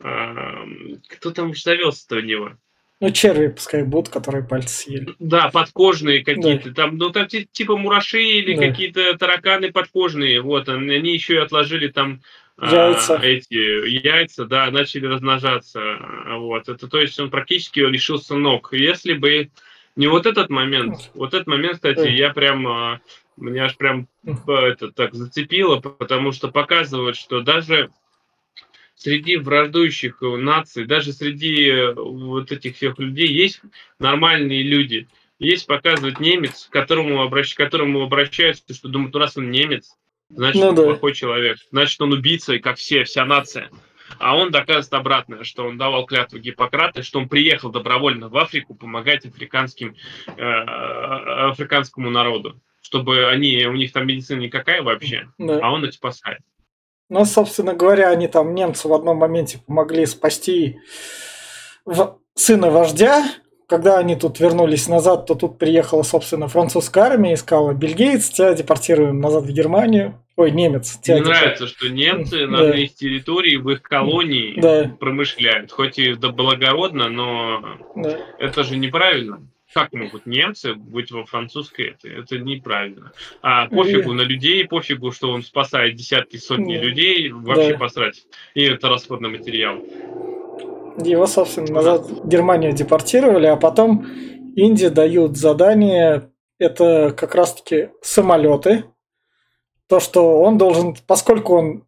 Uh, кто там завелся-то у него? Ну, черви пускай будут, которые пальцы съели. Да, подкожные какие-то. Да. Там, ну, там типа мураши или да. какие-то тараканы подкожные. Вот, они еще и отложили там яйца. А, эти яйца, да, начали размножаться. Вот. Это то есть он практически лишился ног. Если бы не вот этот момент, вот этот момент, кстати, я прям а, меня аж прям это так зацепило, потому что показывает, что даже среди враждующих наций, даже среди вот этих всех людей есть нормальные люди. Есть показывает немец, к которому, обращ... к которому обращаются, что думают, раз он немец, значит ну, он да. плохой человек, значит он убийца, как все, вся нация. А он доказывает обратное, что он давал клятву Гиппократа, что он приехал добровольно в Африку помогать африканским, э, африканскому народу, чтобы они, у них там медицина никакая вообще, да. а он их спасает. Ну, собственно говоря, они там, немцы, в одном моменте помогли спасти в... сына вождя. Когда они тут вернулись назад, то тут приехала, собственно, французская армия и сказала, бельгиец, тебя депортируем назад в Германию. Ой, немец. Мне нравится, что немцы на да. их территории, в их колонии да. промышляют. Хоть и благородно, но да. это же неправильно как могут немцы быть во французской это? Это неправильно. А пофигу на людей, пофигу, что он спасает десятки, сотни да. людей, вообще да. посрать. И это расходный материал. Его, собственно, назад в Германию депортировали, а потом Индии дают задание, это как раз-таки самолеты. То, что он должен, поскольку он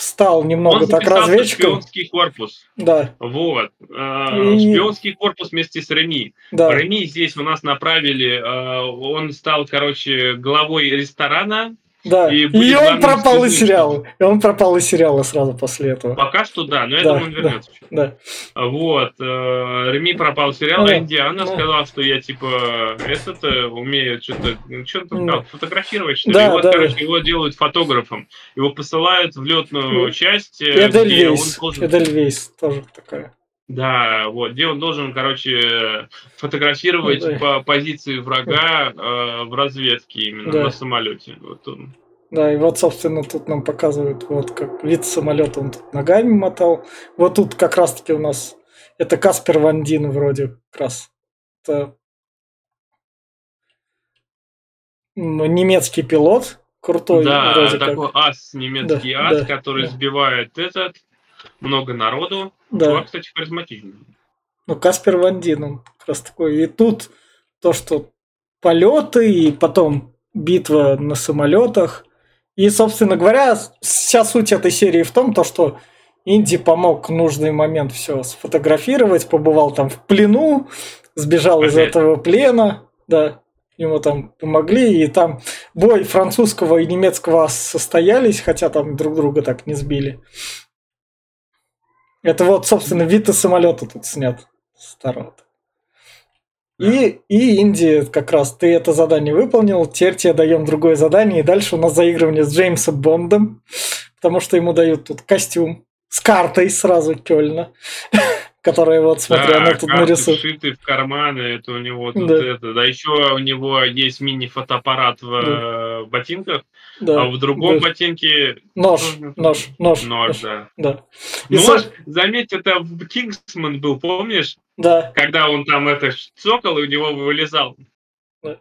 стал немного он так разведчиком. шпионский корпус. Да. Вот. Э, и... Шпионский корпус вместе с Реми. Да. Реми здесь у нас направили, э, он стал, короче, главой ресторана Да. И, и он пропал из сериала. И он пропал из сериала сразу после этого. Пока что да, но я да, думаю, он вернется. Да. да. Вот. Э, Реми пропал из сериала, ну, Индиана ну. сказала, что я типа это умею что-то что-то ну. фотографировать, что ли. Да, и вот, да, короче, да. его делают фотографом. Его посылают в летную ну, часть. Эдельвейс. Должен... Эдельвейс тоже такая. Да, вот, где он должен, короче, фотографировать да. по позиции врага э, в разведке именно да. на самолете. Вот он. Да, и вот, собственно, тут нам показывают, вот как вид самолета он тут ногами мотал. Вот тут как раз-таки у нас это Каспер Вандин вроде как раз. Это немецкий пилот, крутой. Да, вроде такой как. ас, немецкий да, ас, да, который да. сбивает этот, много народу. Да. Чувак, кстати, харизматичный. Ну, Каспер Ван Дин, он как раз такой. И тут то, что полеты, и потом битва на самолетах. И, собственно говоря, вся суть этой серии в том, то, что Инди помог в нужный момент все сфотографировать, побывал там в плену, сбежал Опять. из этого плена, да, ему там помогли, и там бой французского и немецкого состоялись, хотя там друг друга так не сбили. Это вот, собственно, вид из самолета тут снят старого. И, и Индия как раз, ты это задание выполнил, теперь тебе даем другое задание, и дальше у нас заигрывание с Джеймсом Бондом, потому что ему дают тут костюм с картой сразу Кёльна. Которые вот, смотря, да, она тут нарисует. шиты в карманы, это у него тут да. это. Да еще у него есть мини-фотоаппарат в да. Э, ботинках, да. а в другом да. ботинке... Нож, нож, нож. Нож, да. да. И нож, со... заметь, это в Кингсман был, помнишь? Да. Когда он там это цокал, и у него вылезал. Да.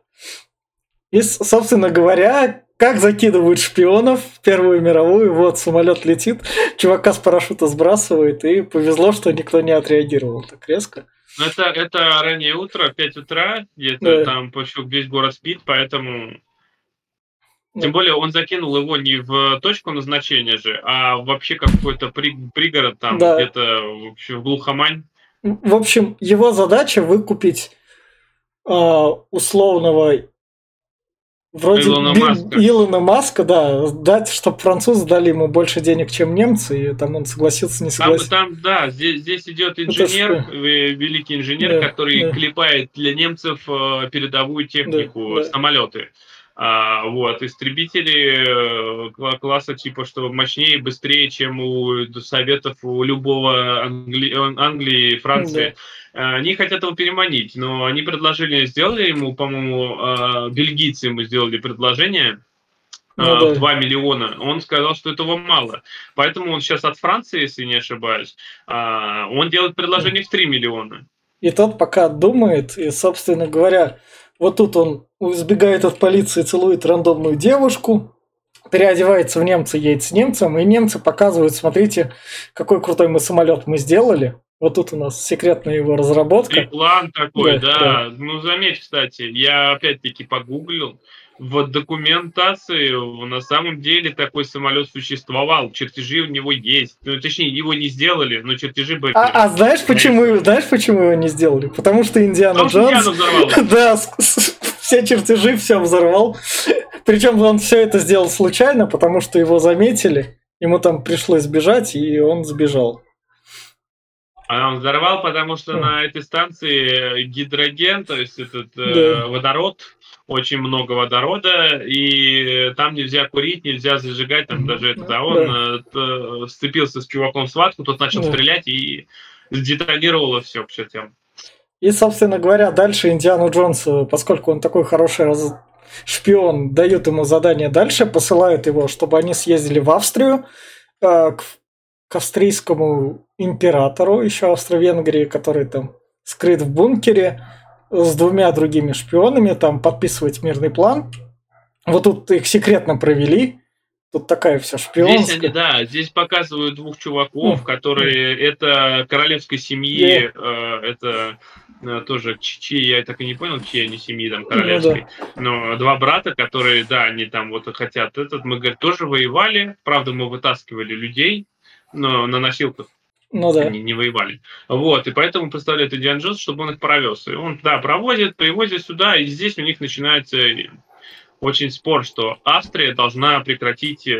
И, собственно говоря, как закидывают шпионов в Первую мировую, вот самолет летит, чувака с парашюта сбрасывает, и повезло, что никто не отреагировал так резко. Ну, это, это раннее утро, 5 утра, где-то да. там почти весь город спит, поэтому... Да. Тем более он закинул его не в точку назначения же, а вообще какой-то при, пригород там, да. где-то вообще в глухомань. В общем, его задача выкупить э, условного Вроде Илона Маска. Илона Маска, да, дать, чтобы французы дали ему больше денег, чем немцы, и там он согласился, не согласился. Там, там да, здесь, здесь идет инженер, Это великий инженер, да, который да. клепает для немцев э, передовую технику, да, самолеты. А, вот, истребители э, класса типа, что мощнее и быстрее, чем у Советов, у любого Англи... Англии, Франции. Да. Они хотят его переманить, но они предложили, сделали ему, по-моему, а, бельгийцы ему сделали предложение, ну, а, да. 2 миллиона. Он сказал, что этого мало. Поэтому он сейчас от Франции, если не ошибаюсь, он делает предложение в 3 миллиона. И тот пока думает, и, собственно говоря, вот тут он избегает от полиции, целует рандомную девушку, переодевается в немца, едет с немцем, и немцы показывают, смотрите, какой крутой мы самолет мы сделали. Вот тут у нас секретная его разработка. И план такой, да, да. да. Ну, заметь, кстати, я опять-таки погуглил, в документации на самом деле такой самолет существовал, чертежи у него есть. Ну, точнее, его не сделали, но чертежи были. А, а знаешь, почему, знаешь, почему его не сделали? Потому что Индиана Потому Джонс... Что да, все чертежи, все взорвал. Причем он все это сделал случайно, потому что его заметили, ему там пришлось бежать, и он сбежал. А он взорвал, потому что на этой станции гидроген, то есть этот э, да. э, водород, очень много водорода, и там нельзя курить, нельзя зажигать, там даже это, да, он да. сцепился с чуваком в схватку, тот начал да. стрелять и сдетонировало все к чертям. И, собственно говоря, дальше Индиану Джонсу, поскольку он такой хороший раз... шпион, дают ему задание дальше, посылают его, чтобы они съездили в Австрию э, к, к австрийскому императору, еще Австро-Венгрии, который там скрыт в бункере, с двумя другими шпионами, там подписывать мирный план. Вот тут их секретно провели. Тут такая вся шпионская. Здесь они, да, здесь показывают двух чуваков, mm. которые mm. это королевской семьи, yeah. э, это тоже чьи, я так и не понял, чьи они семьи там королевской. Ну, да. Но два брата, которые, да, они там вот хотят этот, мы, говорит, тоже воевали, правда, мы вытаскивали людей, но на носилках ну да. Они не воевали. Вот, и поэтому представляет Индиан Джонс, чтобы он их провез. И он, да, проводит, привозит сюда, и здесь у них начинается очень спор, что Австрия должна прекратить э,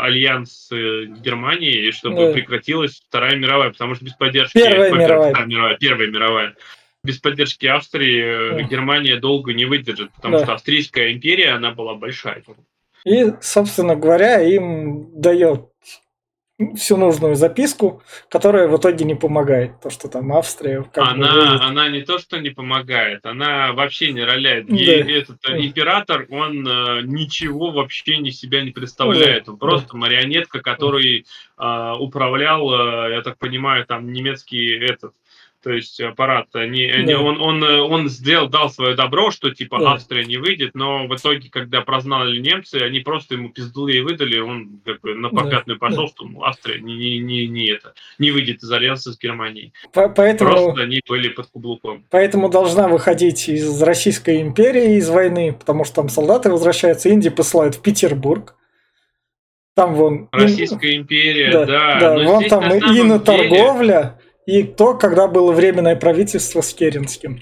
альянс с э, Германией, чтобы да. прекратилась Вторая мировая, потому что без поддержки... Первая мировая. Вторая мировая. Первая мировая. Без поддержки Австрии э, да. Германия долго не выдержит, потому да. что Австрийская империя, она была большая. И, собственно говоря, им дает всю нужную записку, которая в итоге не помогает. То, что там Австрия... Она, бы, она не то, что не помогает, она вообще не роляет. Да. этот да. император, он э, ничего вообще не себя не представляет. Да. Он просто да. марионетка, который э, управлял, э, я так понимаю, там немецкий этот то есть аппарат, они, да. они, он, он, он сделал, дал свое добро, что типа да. Австрия не выйдет, но в итоге, когда прознали немцы, они просто ему пиздулы выдали, он как бы на попятную да. пошел, да. что ну, Австрия не, не, не, не, это, не выйдет из альянса с Германией. По поэтому, просто они были под каблуком. Поэтому должна выходить из Российской империи, из войны, потому что там солдаты возвращаются, Индии посылают в Петербург, там вон... Российская империя, да. да. да вон там и на торговля, и то, когда было временное правительство с Керенским.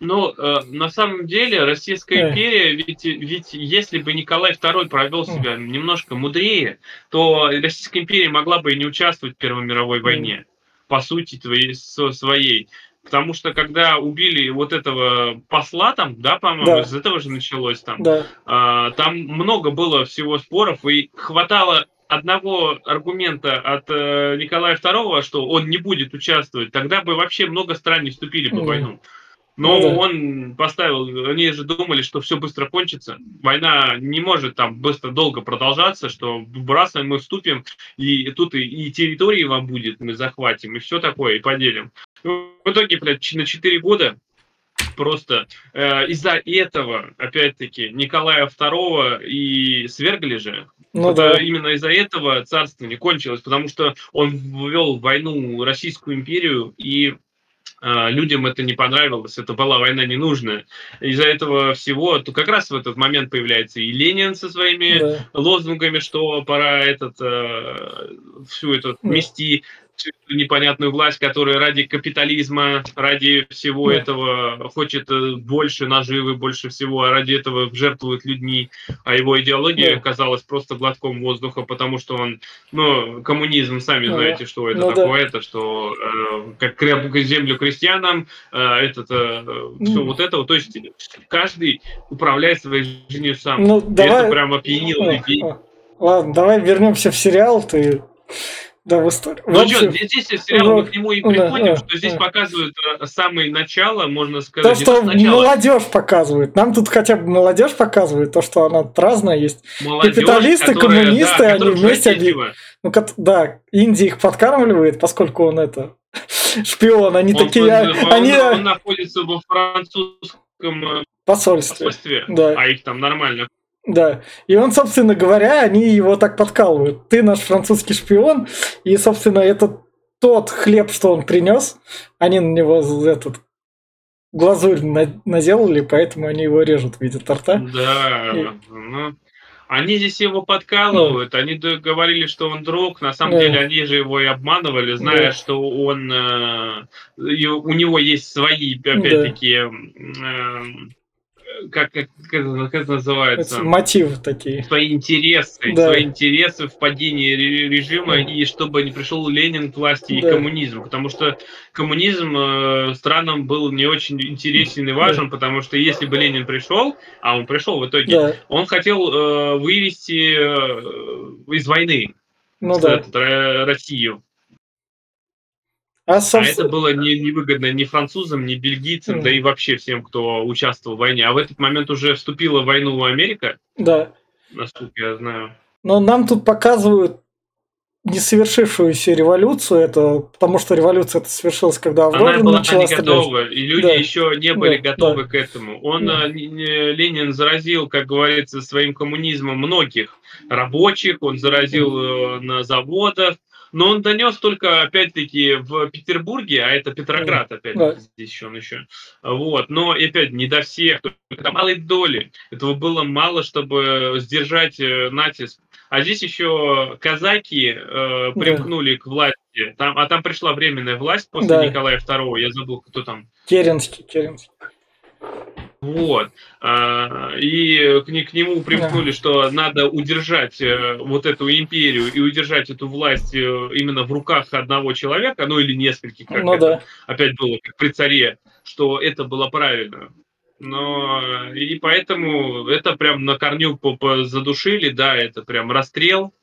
Ну, э, на самом деле, Российская э. империя, ведь, ведь если бы Николай II провел себя немножко мудрее, то Российская империя могла бы и не участвовать в Первой мировой войне, по сути твоей, своей. Потому что когда убили вот этого посла там, да, по-моему, да. из этого же началось там, да. э, там много было всего споров, и хватало одного аргумента от э, Николая II, что он не будет участвовать, тогда бы вообще много стран не вступили бы в войну. Но ну, да. он поставил, они же думали, что все быстро кончится. Война не может там быстро долго продолжаться, что раз мы вступим, и тут и, и территории вам будет, мы захватим, и все такое, и поделим. В итоге, блядь, на 4 года просто э, из-за этого, опять-таки, Николая II и свергли же. Ну, да. Именно из-за этого царство не кончилось, потому что он ввел в войну Российскую империю, и э, людям это не понравилось, это была война ненужная. Из-за этого всего, то как раз в этот момент появляется и Ленин со своими да. лозунгами, что пора этот, э, всю эту да. мести непонятную власть, которая ради капитализма, ради всего да. этого хочет э, больше наживы, больше всего, а ради этого жертвует людьми. А его идеология да. оказалась просто глотком воздуха, потому что он, ну, коммунизм, сами да. знаете, что это ну, такое, да. это что э, как землю крестьянам, э, этот, э, все вот это, то есть каждый управляет своей жизнью сам. Ну, давай... Это прям опьянило людей. Ладно, давай вернемся в сериал, ты да, в истории. Ну что, здесь сериал мы к нему и приходим, да, что здесь да. показывают э, самое начало, можно сказать. То, что молодежь показывает. Нам тут хотя бы молодежь показывает, то, что она разная есть. Молодежь, Капиталисты, которая, коммунисты, да, они вместе... Они, ну, да, Индия их подкармливает, поскольку он это шпион, они он, такие... Он, они... он, он находится во французском э, посольстве, посольстве да. а их там нормально да. И он, собственно говоря, они его так подкалывают. Ты наш французский шпион, и, собственно, это тот хлеб, что он принес, они на него этот глазурь наделали, поэтому они его режут в виде торта. Да, и... ну, они здесь его подкалывают, они говорили, что он друг, на самом да. деле они же его и обманывали, зная, да. что он, э, у него есть свои, опять-таки, да. э, как, как, как, это называется? Это мотивы такие. Свои интересы, да. свои интересы в падении режима, да. и чтобы не пришел Ленин к власти и коммунизм. Потому что коммунизм э, странам был не очень интересен и важен, да. потому что если бы Ленин пришел, а он пришел в итоге, да. он хотел э, вывести э, из войны ну, да. Россию. А, сам... а это было не, невыгодно ни французам, ни бельгийцам, mm. да и вообще всем, кто участвовал в войне. А в этот момент уже вступила в войну Америка. Да. Насколько я знаю. Но нам тут показывают не совершившуюся революцию, это потому что революция это совершилась, когда Она была начала не готова, и люди да. еще не были да, готовы да. к этому. Он, да. Э, Ленин заразил, как говорится, своим коммунизмом многих рабочих, он заразил mm. на заводах, но он донес только, опять-таки, в Петербурге, а это Петроград, опять да. здесь еще он еще. Вот, но, опять, не до всех, только малой доли. Этого было мало, чтобы сдержать э, натиск. А здесь еще казаки э, примкнули да. к власти. Там, а там пришла временная власть после да. Николая II. Я забыл, кто там. Керенский, Керенский. Вот. А, и к, нему примкнули, что надо удержать э, вот эту империю и удержать эту власть э, именно в руках одного человека, ну или нескольких, как ну, это да. опять было, как при царе, что это было правильно. Но и поэтому это прям на корню задушили, да, это прям расстрел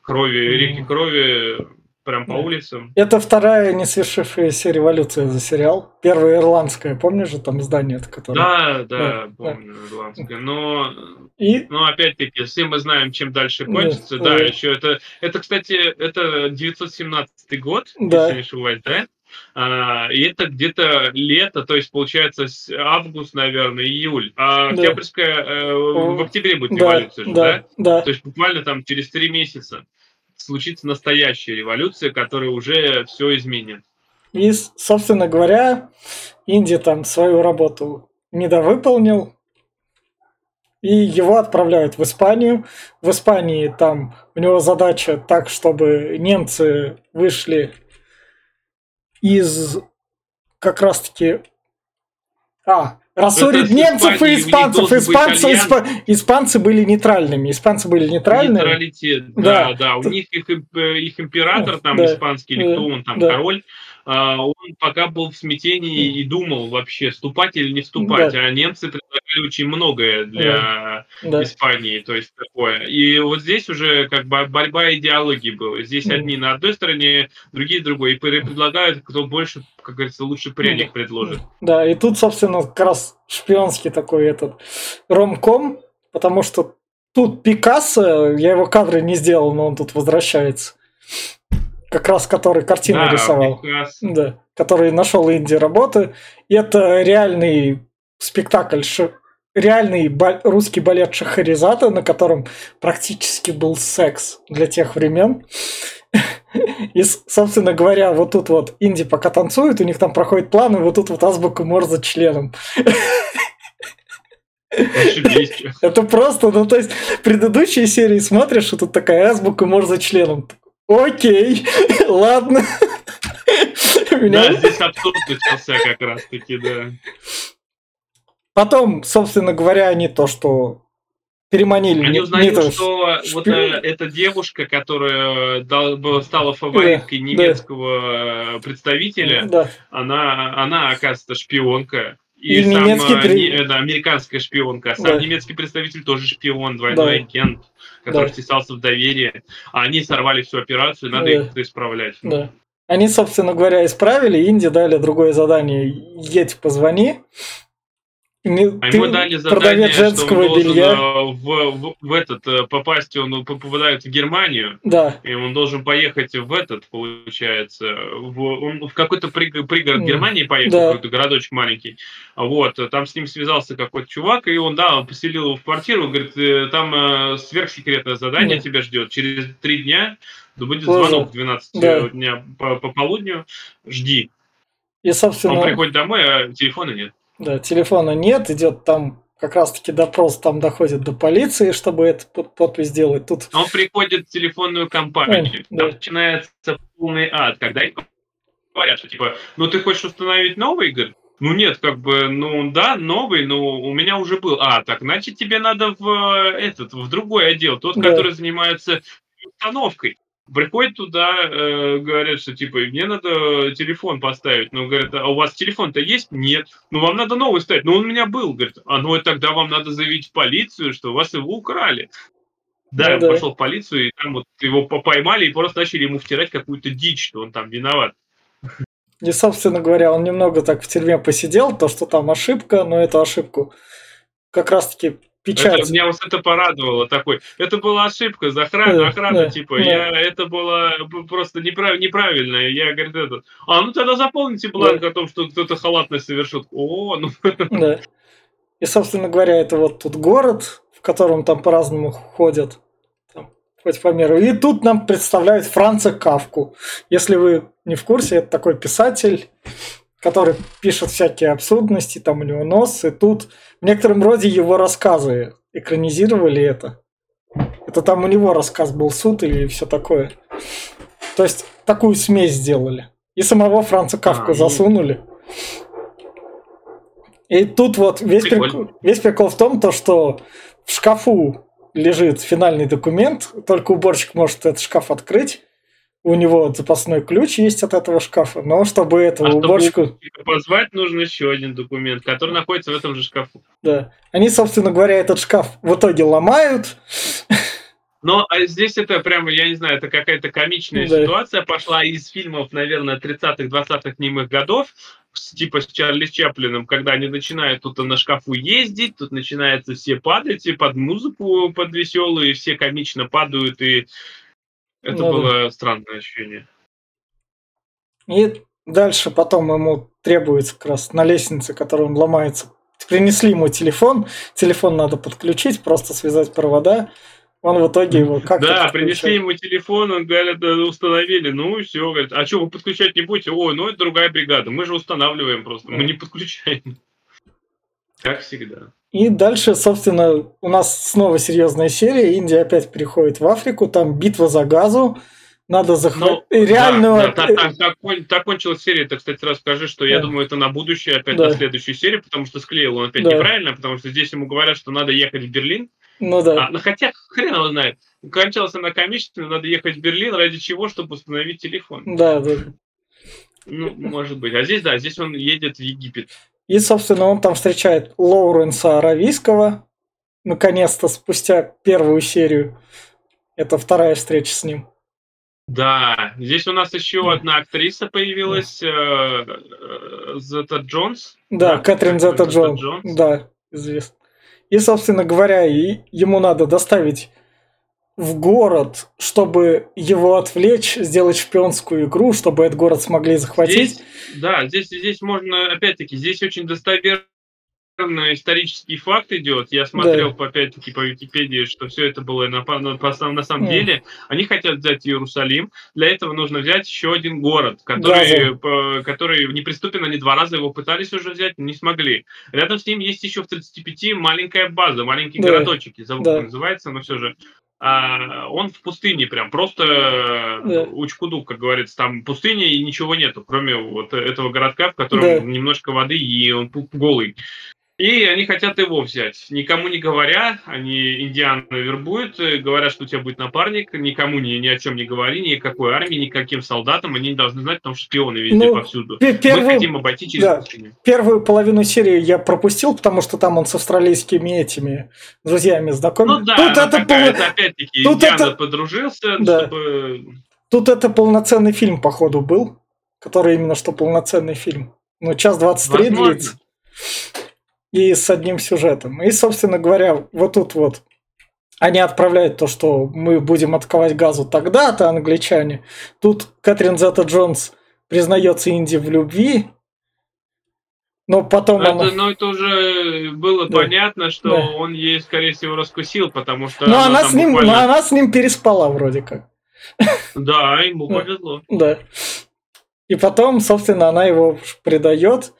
крови, реки крови прям по улицам. Это вторая не свершившаяся революция за сериал. Первая ирландская, помнишь же там издание, которое... Да, да, да помню, да. ирландская. Но, и... но опять-таки, все мы знаем, чем дальше кончится. Да, да, да. еще это, это, кстати, это 917 год, да. если не ошибаюсь, да? А, и это где-то лето, то есть получается август, наверное, июль. А Октябрьская да. э, в октябре будет революция, да, же, да? Да. То есть буквально там через три месяца случится настоящая революция, которая уже все изменит. И, собственно говоря, Индия там свою работу недовыполнил, и его отправляют в Испанию. В Испании там у него задача так, чтобы немцы вышли из как раз-таки... А, рассорить немцев и испанцев. Испанцы, испа... испанцы были нейтральными. Испанцы были нейтральными. Нейтралитет, да, да. да. У них их, их император, там, да. испанский, или кто он там, король, он пока был в смятении и думал вообще, вступать или не вступать. Да. А немцы предлагали очень многое для да. Испании. То есть такое. И вот здесь уже как бы борьба идеологии была. Здесь да. одни на одной стороне, другие другой. И предлагают, кто больше, как говорится, лучше пряник да. предложит. Да, и тут, собственно, как раз шпионский такой этот ромком, потому что тут Пикассо, я его кадры не сделал, но он тут возвращается как раз который картину да, рисовал. Да, который нашел инди работы. И это реальный спектакль, реальный русский балет Шахаризата, на котором практически был секс для тех времен. И, собственно говоря, вот тут вот Инди пока танцует, у них там проходит план, и вот тут вот азбука Морзе членом. Это просто, ну то есть предыдущие серии смотришь, и тут такая азбука Морзе членом. Окей, ладно. Да, здесь абсурд начался как раз-таки, да. Потом, собственно говоря, они то, что переманили. Они узнали, не что шпи... вот э, эта девушка, которая стала фавориткой да, немецкого да. представителя, да. Она, она, оказывается, шпионка. И, и сам, немецкий... Э, не, да, американская шпионка. А сам да. немецкий представитель тоже шпион, двойной да. агент который да. втесался в доверие, а они сорвали всю операцию, надо да. их исправлять. Да. Они, собственно говоря, исправили, Инди дали другое задание, едь, позвони, не, а ему дали задание, женского что он белья. Э, в, в, в этот э, попасть, он попадает в Германию, да. и он должен поехать в этот, получается, в, он в какой-то пригород, пригород Германии поехал, да. какой-то городочек маленький, вот, там с ним связался какой-то чувак, и он, да, он поселил его в квартиру, говорит, «Э, там сверхсекретное задание да. тебя ждет, через три дня будет звонок в 12 да. дня по, по полудню, жди. И, собственно... Он приходит домой, а телефона нет. Да, телефона нет, идет там как раз-таки допрос там доходит до полиции, чтобы эту подпись сделать. Тут... Он приходит в телефонную компанию, да, там начинается полный ад, когда говорят, что типа, ну ты хочешь установить новый, говорит, ну нет, как бы, ну да, новый, но у меня уже был. А, так, значит тебе надо в этот, в другой отдел, тот, да. который занимается установкой приходят туда, э, говорят, что типа, мне надо телефон поставить. Ну, говорят, а у вас телефон-то есть? Нет. Ну, вам надо новый ставить. Ну, он у меня был. Говорит, а ну, тогда вам надо заявить в полицию, что у вас его украли. Да, ну, он пошел в полицию, и там вот его поймали и просто начали ему втирать какую-то дичь, что он там виноват. И, собственно говоря, он немного так в тюрьме посидел, то, что там ошибка, но эту ошибку как раз-таки печать. Это, меня вот это порадовало такой. Это была ошибка, за охрана, да, охрана, да, типа, да. я, это было просто неправ, неправильно. Я, говорю, это, а, ну тогда заполните бланк да. о том, что кто-то халатность совершил. О, ну. Да. И, собственно говоря, это вот тут город, в котором там по-разному ходят. Там, хоть по меру. И тут нам представляют Франца Кавку. Если вы не в курсе, это такой писатель, который пишет всякие абсурдности, там у него нос, и тут в некотором роде его рассказы экранизировали это. Это там у него рассказ был суд и все такое. То есть такую смесь сделали. И самого Франца Кавку а, засунули. И тут вот весь прикол, весь прикол в том, то, что в шкафу лежит финальный документ, только уборщик может этот шкаф открыть. У него запасной ключ есть от этого шкафа, но чтобы этого а уборщику... Чтобы позвать, нужно еще один документ, который находится в этом же шкафу. Да. Они, собственно говоря, этот шкаф в итоге ломают. Но а здесь это прямо, я не знаю, это какая-то комичная да. ситуация пошла из фильмов, наверное, 30-х, 20-х немых годов, типа с Чарли Чаплином, когда они начинают тут на шкафу ездить, тут начинается все падать, и под музыку, под веселую, и все комично падают, и это ну, было странное ощущение. И дальше потом ему требуется как раз на лестнице, которую он ломается, принесли ему телефон, телефон надо подключить, просто связать провода, он в итоге его как Да, принесли ему телефон, он говорит, установили, ну все, говорит, а что, вы подключать не будете? Ой, ну это другая бригада, мы же устанавливаем просто, мы не подключаем. Как всегда. И дальше, собственно, у нас снова серьезная серия. Индия опять переходит в Африку, там битва за газу. Надо захватить ну, реального... Да, да, так, так, так кончилась серия, ты, кстати, расскажи, что да. я думаю, это на будущее, опять да. на следующую серию, потому что склеил он опять да. неправильно, потому что здесь ему говорят, что надо ехать в Берлин, ну да. А, ну, хотя, хрен его знает. Кончалась она комичественно, надо ехать в Берлин, ради чего, чтобы установить телефон. Да, да. Ну, может быть. А здесь, да, здесь он едет в Египет. И, собственно, он там встречает Лоуренса Аравийского, наконец-то, спустя первую серию. Это вторая встреча с ним. Да, здесь у нас еще одна актриса появилась, э, э, Зета Джонс. Да, Кэтрин Зета Джонс. Джонс. Да, известно. И, собственно говоря, ему надо доставить в город, чтобы его отвлечь, сделать шпионскую игру, чтобы этот город смогли захватить. Здесь, да, здесь, здесь можно, опять-таки, здесь очень достоверно исторический факт идет. Я смотрел, да. опять-таки, по Википедии, что все это было на, на, на самом mm. деле. Они хотят взять Иерусалим. Для этого нужно взять еще один город, который, по, который неприступен. Они два раза его пытались уже взять, не смогли. Рядом с ним есть еще в 35 маленькая база, маленький да. городочек, забыл, да. называется, но все же. А, он в пустыне прям, просто да. учкуду, как говорится, там пустыня и ничего нету, кроме вот этого городка, в котором да. немножко воды и он голый. И они хотят его взять. Никому не говоря, они индиан вербуют, э, говорят, что у тебя будет напарник, никому ни, ни о чем не говори, никакой армии, никаким солдатам, они не должны знать, потому что шпионы везде ну, повсюду. Первую, Мы хотим обойти через да, Первую половину серии я пропустил, потому что там он с австралийскими этими друзьями знакомится. Ну да, тут это, пол... это опять-таки тут это... подружился, да. чтобы... Тут это полноценный фильм, походу, был, который именно что полноценный фильм. Ну, час двадцать три длится и с одним сюжетом. И, собственно говоря, вот тут вот они отправляют то, что мы будем отковать газу тогда-то, англичане. Тут Кэтрин Зета Джонс признается Инди в любви, но потом это, она... Ну, это уже было да. понятно, что да. он ей, скорее всего, раскусил, потому что... Но она, с ним, буквально... но она с ним переспала вроде как. Да, ему повезло. Да. И потом, собственно, она его предает.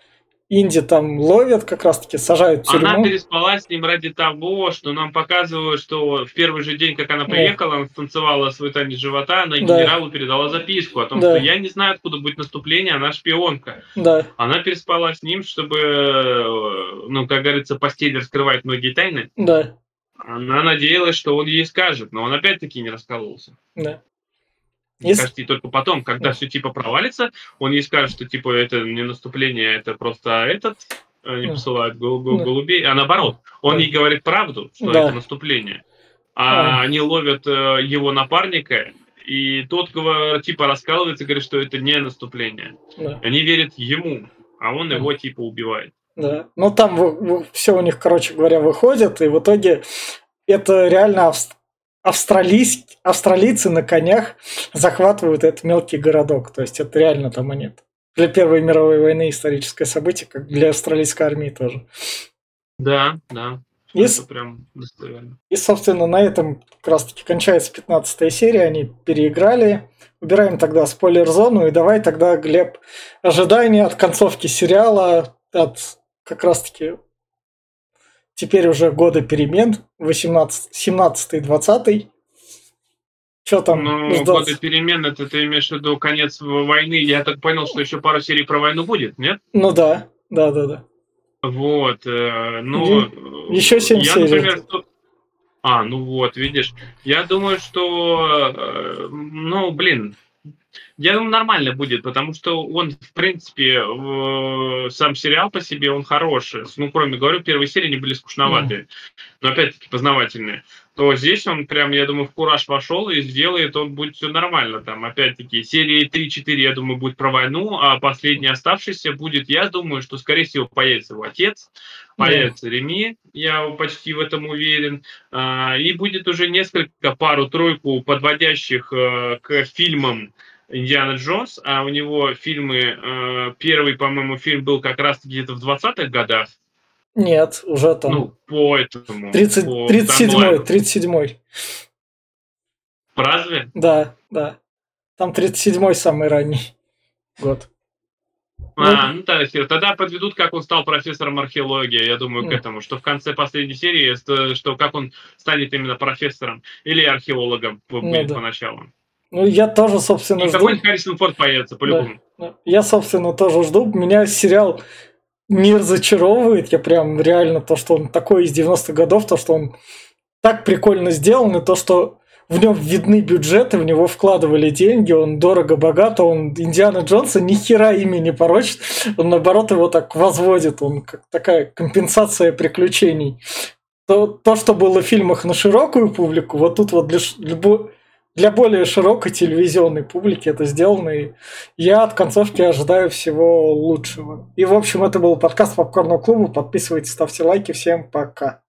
Инди там ловят, как раз-таки сажают в тюрьму. Она переспала с ним ради того, что нам показывают, что в первый же день, как она приехала, да. она станцевала свой танец живота, она да. генералу передала записку о том, да. что я не знаю, откуда будет наступление, она шпионка. Да. Она переспала с ним, чтобы, э, ну, как говорится, постель раскрывает многие тайны. Да. Она надеялась, что он ей скажет, но он опять-таки не раскололся. Да. Мне Если... кажется, и только потом, когда все типа провалится, он ей скажет, что типа это не наступление, это просто этот, они э, посылают гол гол голубей, а наоборот, он ей говорит правду, что да. это наступление. А, а они ловят э, его напарника, и тот типа раскалывается, говорит, что это не наступление. Да. Они верят ему, а он его типа убивает. Да. Ну там все у них, короче говоря, выходит, и в итоге это реально австралийск... австралийцы на конях захватывают этот мелкий городок. То есть это реально там они для Первой мировой войны историческое событие, как для австралийской армии тоже. Да, да. И, это прям достоверно. И, собственно, на этом как раз-таки кончается 15 серия. Они переиграли. Убираем тогда спойлер-зону. И давай тогда, Глеб, ожидания от концовки сериала, от как раз-таки теперь уже годы перемен, 18, 17 20 что там Ну, ждать? годы перемен, это ты имеешь в виду конец войны. Я так понял, что еще пару серий про войну будет, нет? Ну да, да, да, да. Вот, э, ну... Еще 7 я, серий. например, что- А, ну вот, видишь. Я думаю, что... э, Ну, блин, я думаю, нормально будет, потому что он, в принципе, э, сам сериал по себе, он хороший. Ну, кроме, говорю, первые серии не были скучноватые, но опять-таки познавательные. То здесь он прям, я думаю, в кураж вошел и сделает, он будет все нормально. Там, опять-таки, серии 3-4, я думаю, будет про войну, а последний оставшийся будет, я думаю, что, скорее всего, появится его отец, появится Реми, я почти в этом уверен, а, и будет уже несколько, пару-тройку подводящих э, к фильмам Индиана Джонс, а у него фильмы, э, первый, по-моему, фильм был как раз где-то в 20-х годах, Нет, уже там ну, по этому. 30, по 37 таймлайну. 37 Разве? Да, да. Там 37 самый ранний год. А, ну да, если- тогда подведут, как он стал профессором археологии, я думаю, к Мгм. этому, что в конце последней серии, ст- что как он станет именно профессором или археологом Ну будет да. поначалу. Ну, я тоже, собственно, И жду. какой-нибудь Харрисон Форд появится, по-любому. Ну, Я, собственно, тоже жду. Меня сериал не разочаровывает. Я прям реально то, что он такой из 90-х годов, то, что он так прикольно сделан, и то, что в нем видны бюджеты, в него вкладывали деньги, он дорого-богато, он Индиана Джонса ни хера ими не порочит, он наоборот его так возводит, он как такая компенсация приключений. То, то, что было в фильмах на широкую публику, вот тут вот для, бо- для более широкой телевизионной публики это сделано, и я от концовки ожидаю всего лучшего. И, в общем, это был подкаст Попкорного клуба. Подписывайтесь, ставьте лайки. Всем пока.